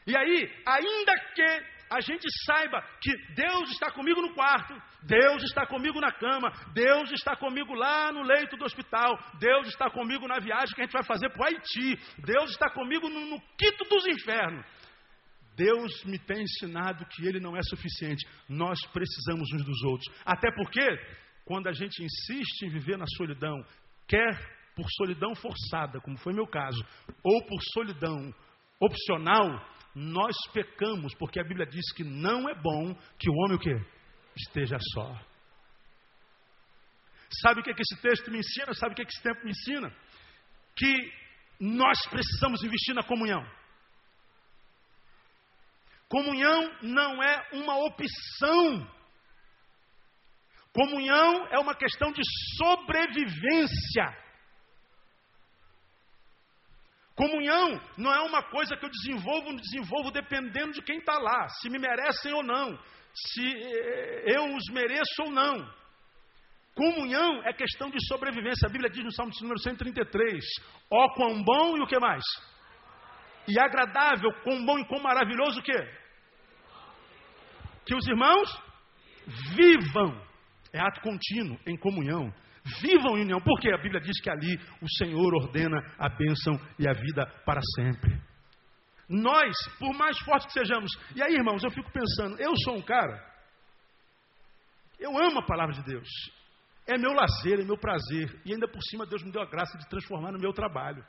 E aí, ainda que a gente saiba que Deus está comigo no quarto, Deus está comigo na cama, Deus está comigo lá no leito do hospital, Deus está comigo na viagem que a gente vai fazer para o Haiti, Deus está comigo no, no quito dos infernos. Deus me tem ensinado que Ele não é suficiente, nós precisamos uns dos outros. Até porque, quando a gente insiste em viver na solidão, quer por solidão forçada, como foi meu caso, ou por solidão opcional, nós pecamos, porque a Bíblia diz que não é bom que o homem o quê? esteja só. Sabe o que, é que esse texto me ensina? Sabe o que, é que esse tempo me ensina? Que nós precisamos investir na comunhão. Comunhão não é uma opção. Comunhão é uma questão de sobrevivência. Comunhão não é uma coisa que eu desenvolvo ou não desenvolvo dependendo de quem está lá, se me merecem ou não, se eh, eu os mereço ou não. Comunhão é questão de sobrevivência. A Bíblia diz no Salmo número 133: Ó, oh, quão bom e o que mais? E agradável, quão bom e quão maravilhoso o que? Que os irmãos vivam. É ato contínuo, em comunhão. Vivam em união, porque a Bíblia diz que ali o Senhor ordena a bênção e a vida para sempre. Nós, por mais fortes que sejamos, e aí, irmãos, eu fico pensando, eu sou um cara, eu amo a palavra de Deus, é meu lazer, é meu prazer, e ainda por cima Deus me deu a graça de transformar no meu trabalho.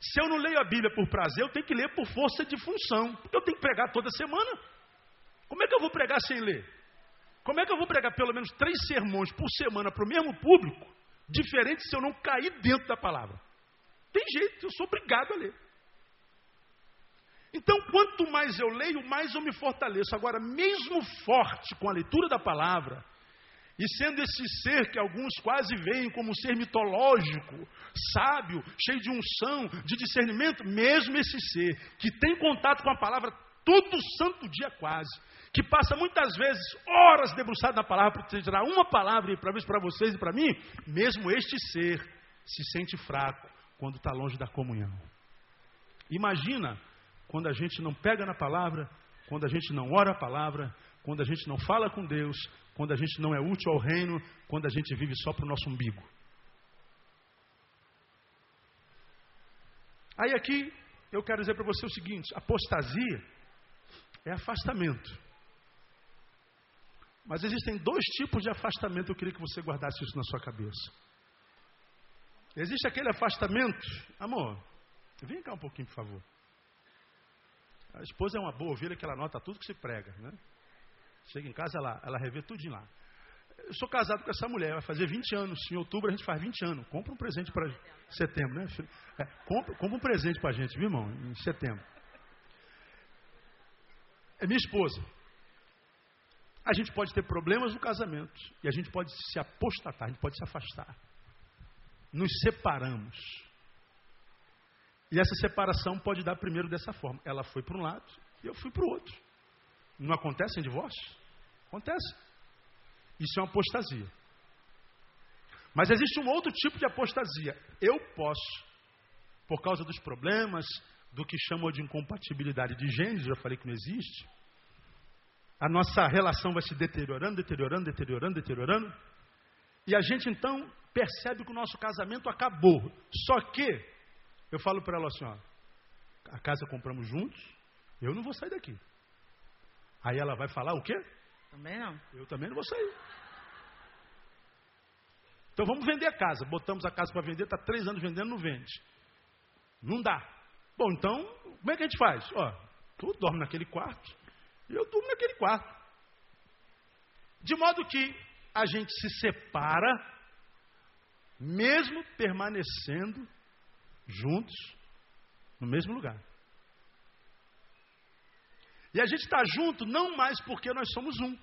Se eu não leio a Bíblia por prazer, eu tenho que ler por força de função, porque eu tenho que pregar toda semana. Como é que eu vou pregar sem ler? Como é que eu vou pregar pelo menos três sermões por semana para o mesmo público, diferente se eu não cair dentro da palavra? Tem jeito, eu sou obrigado a ler. Então, quanto mais eu leio, mais eu me fortaleço. Agora, mesmo forte com a leitura da palavra, e sendo esse ser que alguns quase veem como um ser mitológico, sábio, cheio de unção, de discernimento, mesmo esse ser que tem contato com a palavra todo santo dia quase, que passa muitas vezes horas debruçado na palavra para tirar uma palavra para vocês e para mim, mesmo este ser se sente fraco quando está longe da comunhão. Imagina quando a gente não pega na palavra, quando a gente não ora a palavra, quando a gente não fala com Deus, quando a gente não é útil ao reino, quando a gente vive só para o nosso umbigo. Aí aqui eu quero dizer para você o seguinte: apostasia é afastamento. Mas existem dois tipos de afastamento, eu queria que você guardasse isso na sua cabeça. Existe aquele afastamento, amor, vem cá um pouquinho, por favor. A esposa é uma boa ovelha que ela nota tudo que se prega, né? Chega em casa, ela, ela revê tudo lá. Eu sou casado com essa mulher, vai fazer 20 anos. Em outubro a gente faz 20 anos. Compra um presente para setembro, né? É, compra, compra um presente para a gente, viu, irmão? Em setembro. É minha esposa a gente pode ter problemas no casamento e a gente pode se apostatar, a gente pode se afastar. Nos separamos. E essa separação pode dar primeiro dessa forma. Ela foi para um lado e eu fui para o outro. Não acontece em divórcio? Acontece. Isso é uma apostasia. Mas existe um outro tipo de apostasia. Eu posso, por causa dos problemas, do que chamam de incompatibilidade de gêneros, já falei que não existe, a nossa relação vai se deteriorando, deteriorando, deteriorando, deteriorando, e a gente então percebe que o nosso casamento acabou. Só que, eu falo para ela assim: ó, a casa compramos juntos, eu não vou sair daqui. Aí ela vai falar o quê? Também não. Eu também não vou sair. Então vamos vender a casa. Botamos a casa para vender, está três anos vendendo, não vende. Não dá. Bom, então, como é que a gente faz? Ó, tu dorme naquele quarto e eu durmo naquele quarto. De modo que a gente se separa, mesmo permanecendo juntos no mesmo lugar. E a gente está junto não mais porque nós somos um,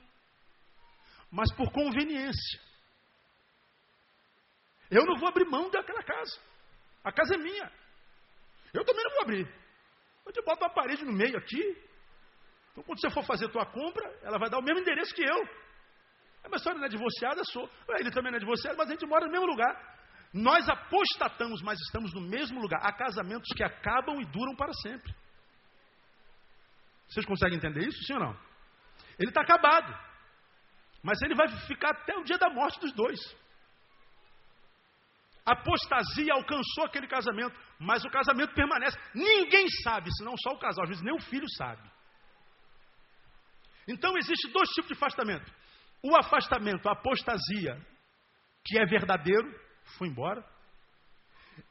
mas por conveniência. Eu não vou abrir mão daquela casa. A casa é minha. Eu também não vou abrir. Eu te boto uma parede no meio aqui. Então, quando você for fazer a tua compra, ela vai dar o mesmo endereço que eu. A minha história não é divorciada, sou. Ele também não é divorciado, mas a gente mora no mesmo lugar. Nós apostatamos, mas estamos no mesmo lugar. Há casamentos que acabam e duram para sempre. Vocês conseguem entender isso, sim ou não? Ele está acabado. Mas ele vai ficar até o dia da morte dos dois. A apostasia alcançou aquele casamento, mas o casamento permanece. Ninguém sabe, senão só o casal, às vezes nem o filho sabe. Então existe dois tipos de afastamento. O afastamento, a apostasia, que é verdadeiro, foi embora.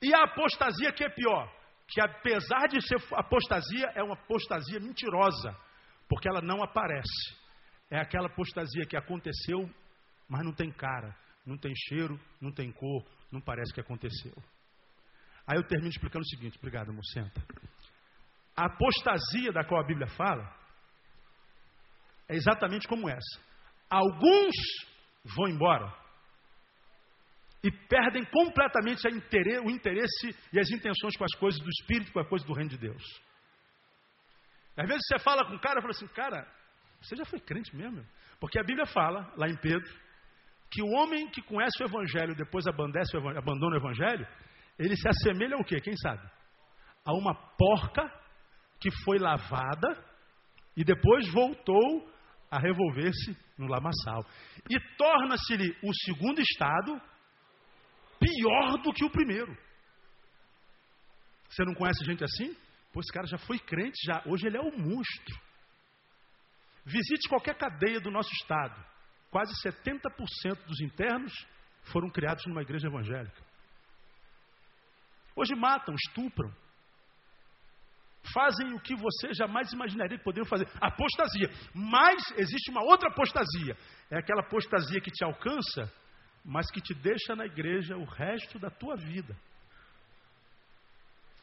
E a apostasia que é pior, que apesar de ser apostasia, é uma apostasia mentirosa, porque ela não aparece. É aquela apostasia que aconteceu, mas não tem cara, não tem cheiro, não tem cor, não parece que aconteceu. Aí eu termino explicando o seguinte, obrigado, amor, senta. A apostasia da qual a Bíblia fala é exatamente como essa. Alguns vão embora e perdem completamente o interesse e as intenções com as coisas do Espírito, com as coisas do Reino de Deus. Às vezes você fala com um cara e fala assim, cara, você já foi crente mesmo? Porque a Bíblia fala, lá em Pedro, que o homem que conhece o Evangelho e depois abandona o Evangelho, ele se assemelha ao quê? Quem sabe? A uma porca que foi lavada e depois voltou a revolver-se no lamaçal. E torna-se-lhe o segundo estado pior do que o primeiro. Você não conhece gente assim? Pô, esse cara já foi crente, já. hoje ele é um monstro. Visite qualquer cadeia do nosso estado. Quase 70% dos internos foram criados numa igreja evangélica. Hoje matam, estupram. Fazem o que você jamais imaginaria que poderiam fazer. Apostasia. Mas existe uma outra apostasia. É aquela apostasia que te alcança, mas que te deixa na igreja o resto da tua vida.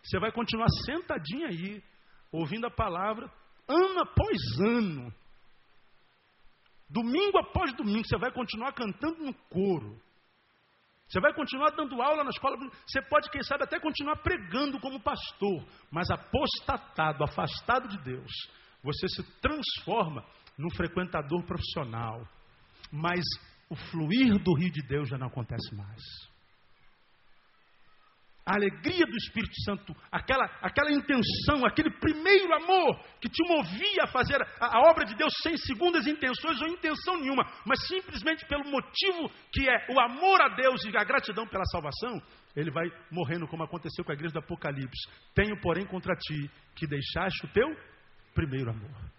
Você vai continuar sentadinho aí, ouvindo a palavra, ano após ano. Domingo após domingo, você vai continuar cantando no coro. Você vai continuar dando aula na escola. Você pode, quem sabe, até continuar pregando como pastor. Mas apostatado, afastado de Deus, você se transforma num frequentador profissional. Mas o fluir do rio de Deus já não acontece mais a alegria do Espírito Santo, aquela, aquela intenção, aquele primeiro amor que te movia a fazer a, a, obra de Deus sem segundas intenções ou intenção nenhuma, mas simplesmente pelo motivo que é o amor a Deus e a gratidão pela salvação, ele vai morrendo como aconteceu com a igreja do Apocalipse. Tenho, porém, contra ti que deixaste o teu primeiro amor.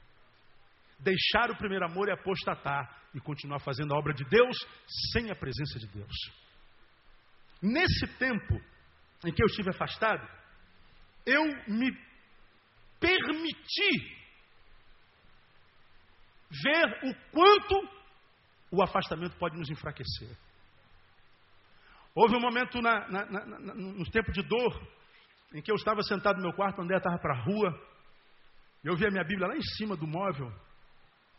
Deixar o primeiro amor é apostatar e continuar fazendo a obra de Deus sem a presença de Deus. Nesse tempo, em que eu estive afastado, eu me permiti ver o quanto o afastamento pode nos enfraquecer. Houve um momento na, na, na, no tempo de dor, em que eu estava sentado no meu quarto, André estava para a rua, eu vi a minha Bíblia lá em cima do móvel,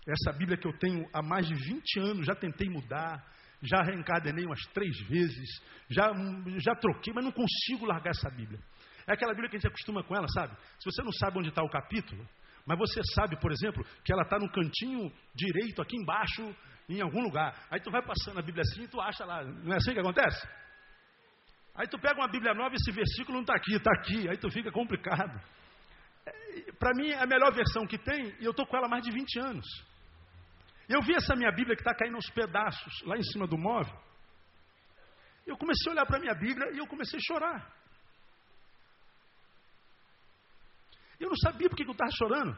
essa Bíblia que eu tenho há mais de 20 anos, já tentei mudar, já reencadenei umas três vezes, já, já troquei, mas não consigo largar essa Bíblia. É aquela Bíblia que a gente acostuma com ela, sabe? Se você não sabe onde está o capítulo, Mas você sabe, por exemplo, que ela está no cantinho direito, aqui embaixo, em algum lugar. Aí tu vai passando a Bíblia assim e tu acha lá. Não é assim que acontece? Aí tu pega uma Bíblia nova e esse versículo não está aqui, está aqui. Aí tu fica complicado. É, Para mim é a melhor versão que tem e eu estou com ela há mais de 20 anos. Eu vi essa minha Bíblia que está caindo aos pedaços lá em cima do móvel. Eu comecei a olhar para a minha Bíblia e eu comecei a chorar. Eu não sabia por que eu estava chorando.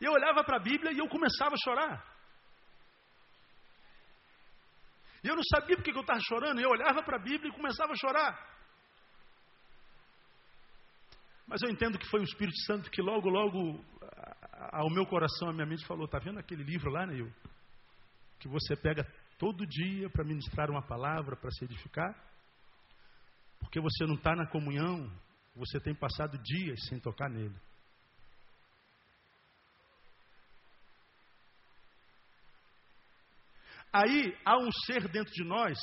Eu olhava para a Bíblia e eu começava a chorar. Eu não sabia por que eu estava chorando. Eu olhava para a Bíblia e começava a chorar. Mas eu entendo que foi o Espírito Santo que logo, logo, ao meu coração, a minha mente falou: Está vendo aquele livro lá, Neil? Que você pega todo dia para ministrar uma palavra, para se edificar? Porque você não está na comunhão, você tem passado dias sem tocar nele. Aí há um ser dentro de nós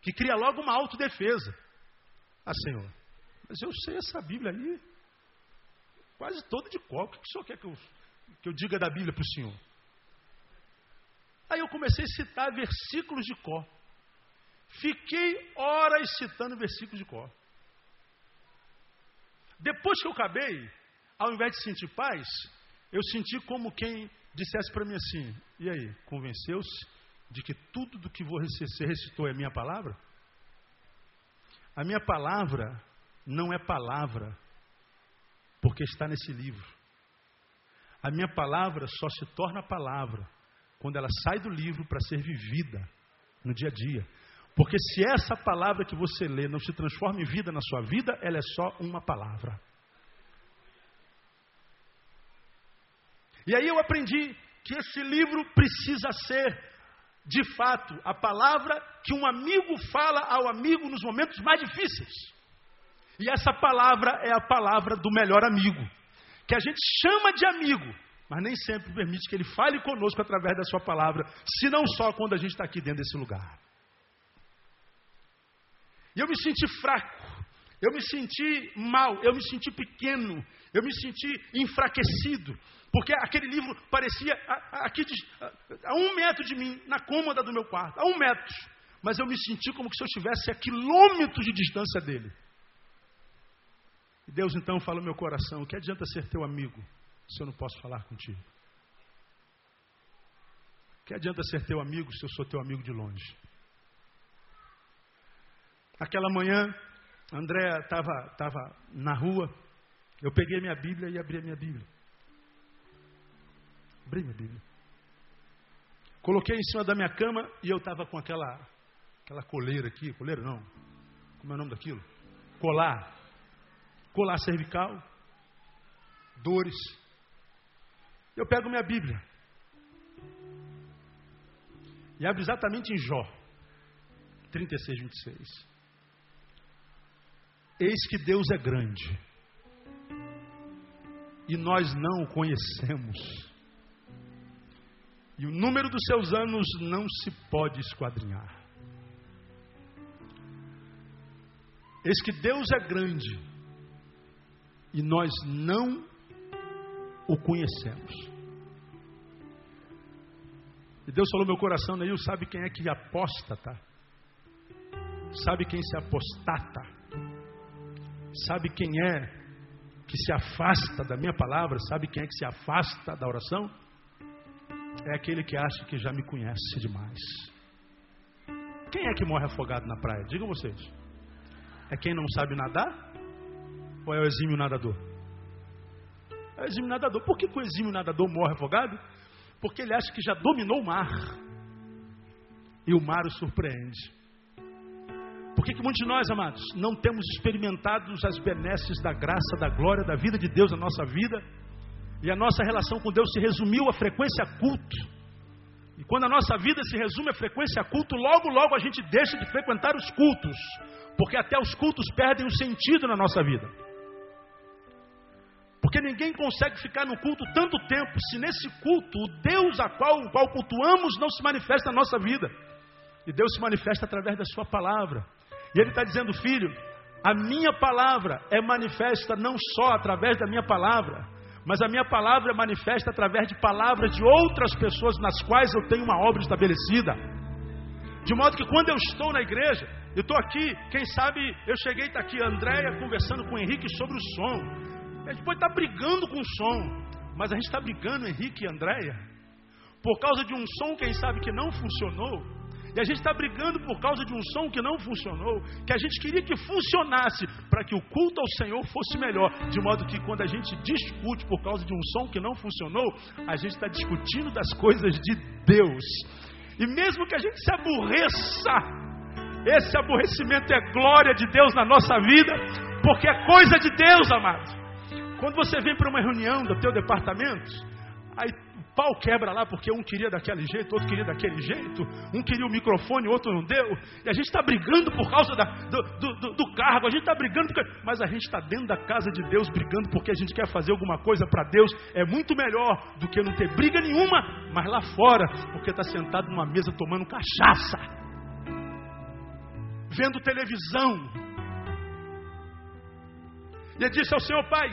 que cria logo uma autodefesa. Ah, Senhor, mas eu sei essa Bíblia aí, quase toda de cor. O que o Senhor quer que eu, que eu diga da Bíblia para o Senhor? Aí eu comecei a citar versículos de cor. Fiquei horas citando versículos de cor. Depois que eu acabei, ao invés de sentir paz, eu senti como quem dissesse para mim assim: E aí, convenceu-se de que tudo do que você recitou é minha palavra? A minha palavra não é palavra, porque está nesse livro. A minha palavra só se torna palavra quando ela sai do livro para ser vivida no dia a dia. Porque se essa palavra que você lê não se transforma em vida na sua vida, ela é só uma palavra. E aí eu aprendi que esse livro precisa ser, de fato, a palavra que um amigo fala ao amigo nos momentos mais difíceis. E essa palavra é a palavra do melhor amigo, que a gente chama de amigo, mas nem sempre permite que ele fale conosco através da sua palavra, se não só quando a gente está aqui dentro desse lugar. E eu me senti fraco, eu me senti mal, eu me senti pequeno, eu me senti enfraquecido, porque aquele livro parecia aqui a, um metro de mim, na cômoda do meu quarto, a um metro. Mas eu me senti como se eu estivesse a quilômetros de distância dele. E Deus então falou meu coração: o que adianta ser teu amigo se eu não posso falar contigo? O que adianta ser teu amigo se eu sou teu amigo de longe? Aquela manhã, André estava tava na rua, eu peguei minha Bíblia e abri a minha Bíblia. Abri minha Bíblia. Coloquei em cima da minha cama e eu estava com aquela, aquela coleira aqui, coleira não, como é o nome daquilo? Colar. Colar cervical, dores. Eu pego minha Bíblia e abro exatamente em Jó 36, 26. Eis que Deus é grande e nós não o conhecemos. E o número dos seus anos não se pode esquadrinhar. Eis que Deus é grande e nós não o conhecemos. E Deus falou meu coração, Neil, sabe quem é que apóstata? Sabe quem se apostata? Sabe quem é que se afasta da minha palavra? Sabe quem é que se afasta da oração? É aquele que acha que já me conhece demais. Quem é que morre afogado na praia? Digam vocês. É quem não sabe nadar? É o exímio nadador? É o exímio nadador. Por que, que o exímio nadador morre afogado? Porque ele acha que já dominou o mar. E o mar o surpreende. Por que, que muitos de nós, amados, não temos experimentado as benesses da graça, da glória, da vida de Deus na nossa vida? E a nossa relação com Deus se resumiu à frequência culto. E quando a nossa vida se resume à frequência culto, logo, logo a gente deixa de frequentar os cultos. Porque até os cultos perdem o sentido na nossa vida. Porque ninguém consegue ficar no culto tanto tempo se nesse culto o Deus a qual, o qual cultuamos não se manifesta na nossa vida. E Deus se manifesta através da Sua palavra. E ele está dizendo, filho, A minha palavra é manifesta não só através da minha palavra, mas a minha palavra é manifesta através de palavras de outras pessoas nas quais eu tenho uma obra estabelecida. De modo que quando eu estou na igreja, eu estou aqui, quem sabe eu cheguei está aqui, Andréia, conversando com o Henrique sobre o som. A gente pode estar brigando com o som, mas a gente está brigando, Henrique e Andréia, por causa de um som, quem sabe, que não funcionou. E a gente está brigando por causa de um som que não funcionou, que a gente queria que funcionasse para que o culto ao Senhor fosse melhor. De modo que quando a gente discute por causa de um som que não funcionou, a gente está discutindo das coisas de Deus. E mesmo que a gente se aborreça, esse aborrecimento é glória de Deus na nossa vida, porque é coisa de Deus, amado. Quando você vem para uma reunião do teu departamento, aí o pau quebra lá porque um queria daquele jeito, outro queria daquele jeito, um queria o microfone, outro não deu, e a gente está brigando por causa da, do, do, do, cargo, a gente está brigando, porque, mas a gente está dentro da casa de Deus brigando porque a gente quer fazer alguma coisa para Deus, é muito melhor do que não ter briga nenhuma, mas lá fora, porque está sentado numa mesa tomando cachaça, vendo televisão. E ele disse ao Senhor Pai,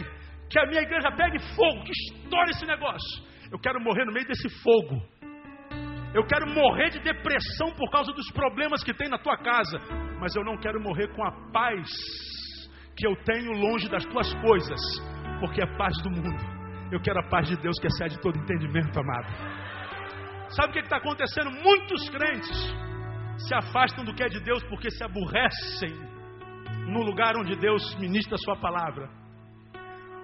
que a minha igreja pegue fogo, que estoure esse negócio. Eu quero morrer no meio desse fogo. Eu quero morrer de depressão por causa dos problemas que tem na tua casa. Mas eu não quero morrer com a paz que eu tenho longe das tuas coisas. Porque é paz do mundo. Eu quero a paz de Deus que excede todo entendimento, amado. Sabe o que está acontecendo? Muitos crentes se afastam do que é de Deus porque se aborrecem no lugar onde Deus ministra a sua palavra.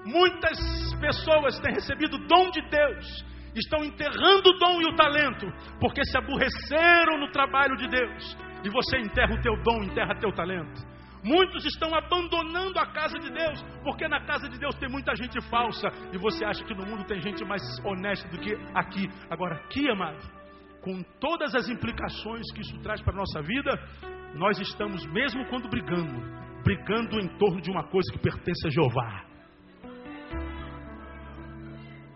Muitas pessoas têm recebido o dom de Deus, estão enterrando o dom e o talento, porque se aborreceram no trabalho de Deus. E você enterra o teu dom, enterra teu talento. Muitos estão abandonando a casa de Deus, porque na casa de Deus tem muita gente falsa, e você acha que no mundo tem gente mais honesta do que aqui. Agora, aqui, amado, com todas as implicações que isso traz para a nossa vida, nós estamos, mesmo quando brigando, brigando em torno de uma coisa que pertence a Jeová.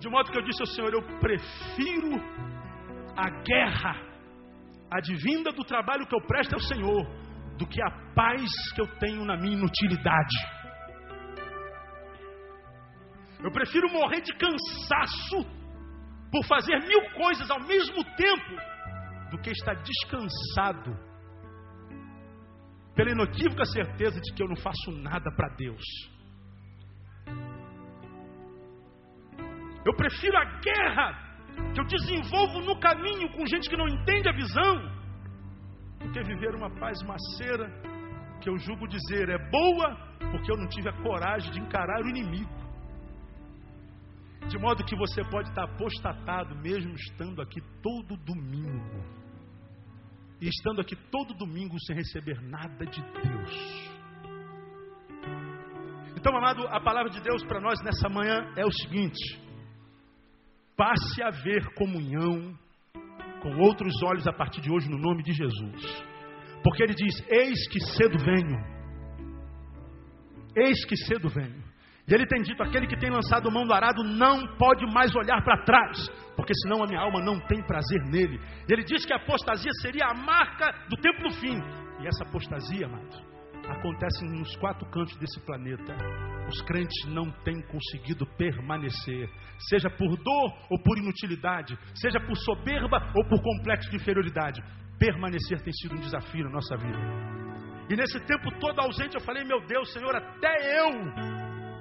De modo que eu disse ao Senhor: eu prefiro a guerra advinda do trabalho que eu presto ao Senhor, do que a paz que eu tenho na minha inutilidade. Eu prefiro morrer de cansaço por fazer mil coisas ao mesmo tempo, do que estar descansado pela inequívoca certeza de que eu não faço nada para Deus. Eu prefiro a guerra que eu desenvolvo no caminho com gente que não entende a visão, do que viver uma paz maceira que eu julgo dizer é boa porque eu não tive a coragem de encarar o inimigo. De modo que você pode estar apostatado mesmo estando aqui todo domingo. E estando aqui todo domingo sem receber nada de Deus. Então, amado, a palavra de Deus para nós nessa manhã é o seguinte: passe a ver comunhão com outros olhos a partir de hoje, no nome de Jesus. Porque ele diz: Eis que cedo venho. Eis que cedo venho. E ele tem dito: aquele que tem lançado mão do arado não pode mais olhar para trás, porque senão a minha alma não tem prazer nele. E ele diz que a apostasia seria a marca do tempo do fim. E essa apostasia, amado, acontece nos quatro cantos desse planeta. Os crentes não têm conseguido permanecer, seja por dor ou por inutilidade, seja por soberba ou por complexo de inferioridade. Permanecer tem sido um desafio na nossa vida. E nesse tempo todo ausente, eu falei: Meu Deus, Senhor, até eu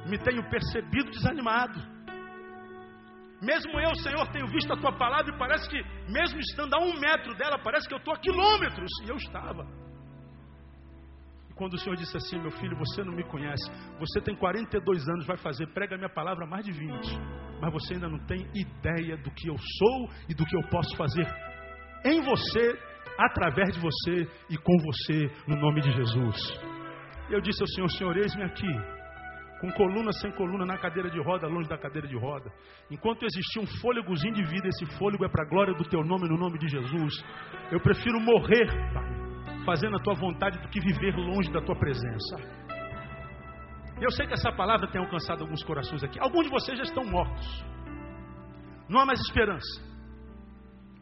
me tenho percebido desanimado. Mesmo eu, Senhor, tenho visto a tua palavra e parece que, mesmo estando a um metro dela, parece que eu estou a quilômetros. E eu estava quando o Senhor disse assim: Meu filho, você não me conhece. Você tem 42 anos, vai fazer, prega minha palavra mais de 20. Mas você ainda não tem ideia do que eu sou e do que eu posso fazer em você, através de você e com você, no nome de Jesus. Eu disse ao Senhor: Senhor, eis-me aqui. Com coluna sem coluna na cadeira de roda, longe da cadeira de roda. Enquanto existir um fôlegozinho de vida, esse fôlego é para a glória do teu nome, no nome de Jesus. Eu prefiro morrer, Pai fazendo a tua vontade do que viver longe da tua presença. Eu sei que essa palavra tem alcançado alguns corações aqui. Alguns de vocês já estão mortos. Não há mais esperança.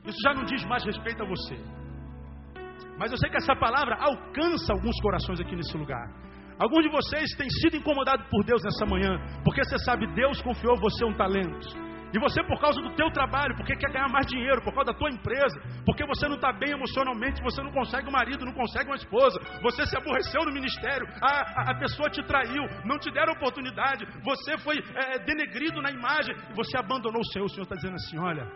Isso já não diz mais respeito a você. Mas eu sei que essa palavra alcança alguns corações aqui nesse lugar. Alguns de vocês têm sido incomodados por Deus nessa manhã, porque você sabe, Deus confiou você um talento. E você, por causa do teu trabalho, porque quer ganhar mais dinheiro, por causa da tua empresa, porque você não está bem emocionalmente, você não consegue um marido, não consegue uma esposa, você se aborreceu no ministério, a, a, pessoa te traiu, não te deram oportunidade, você foi é, denegrido na imagem, você abandonou o Senhor. O Senhor está dizendo assim: olha,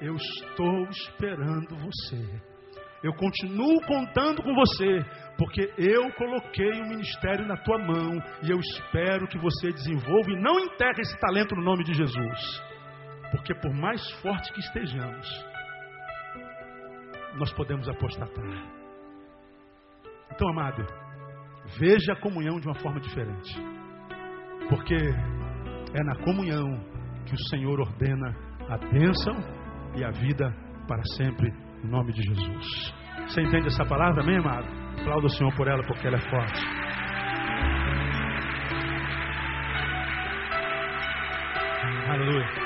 eu estou esperando você. Eu continuo contando com você, porque eu coloquei o ministério na tua mão e eu espero que você desenvolva e não enterre esse talento no nome de Jesus. Porque por mais forte que estejamos, nós podemos apostatar. Então, amado, veja a comunhão de uma forma diferente. Porque é na comunhão que o Senhor ordena a bênção e a vida para sempre em nome de Jesus. Você entende essa palavra, amém, amado? Aplauda o Senhor por ela, porque ela é forte. Aleluia.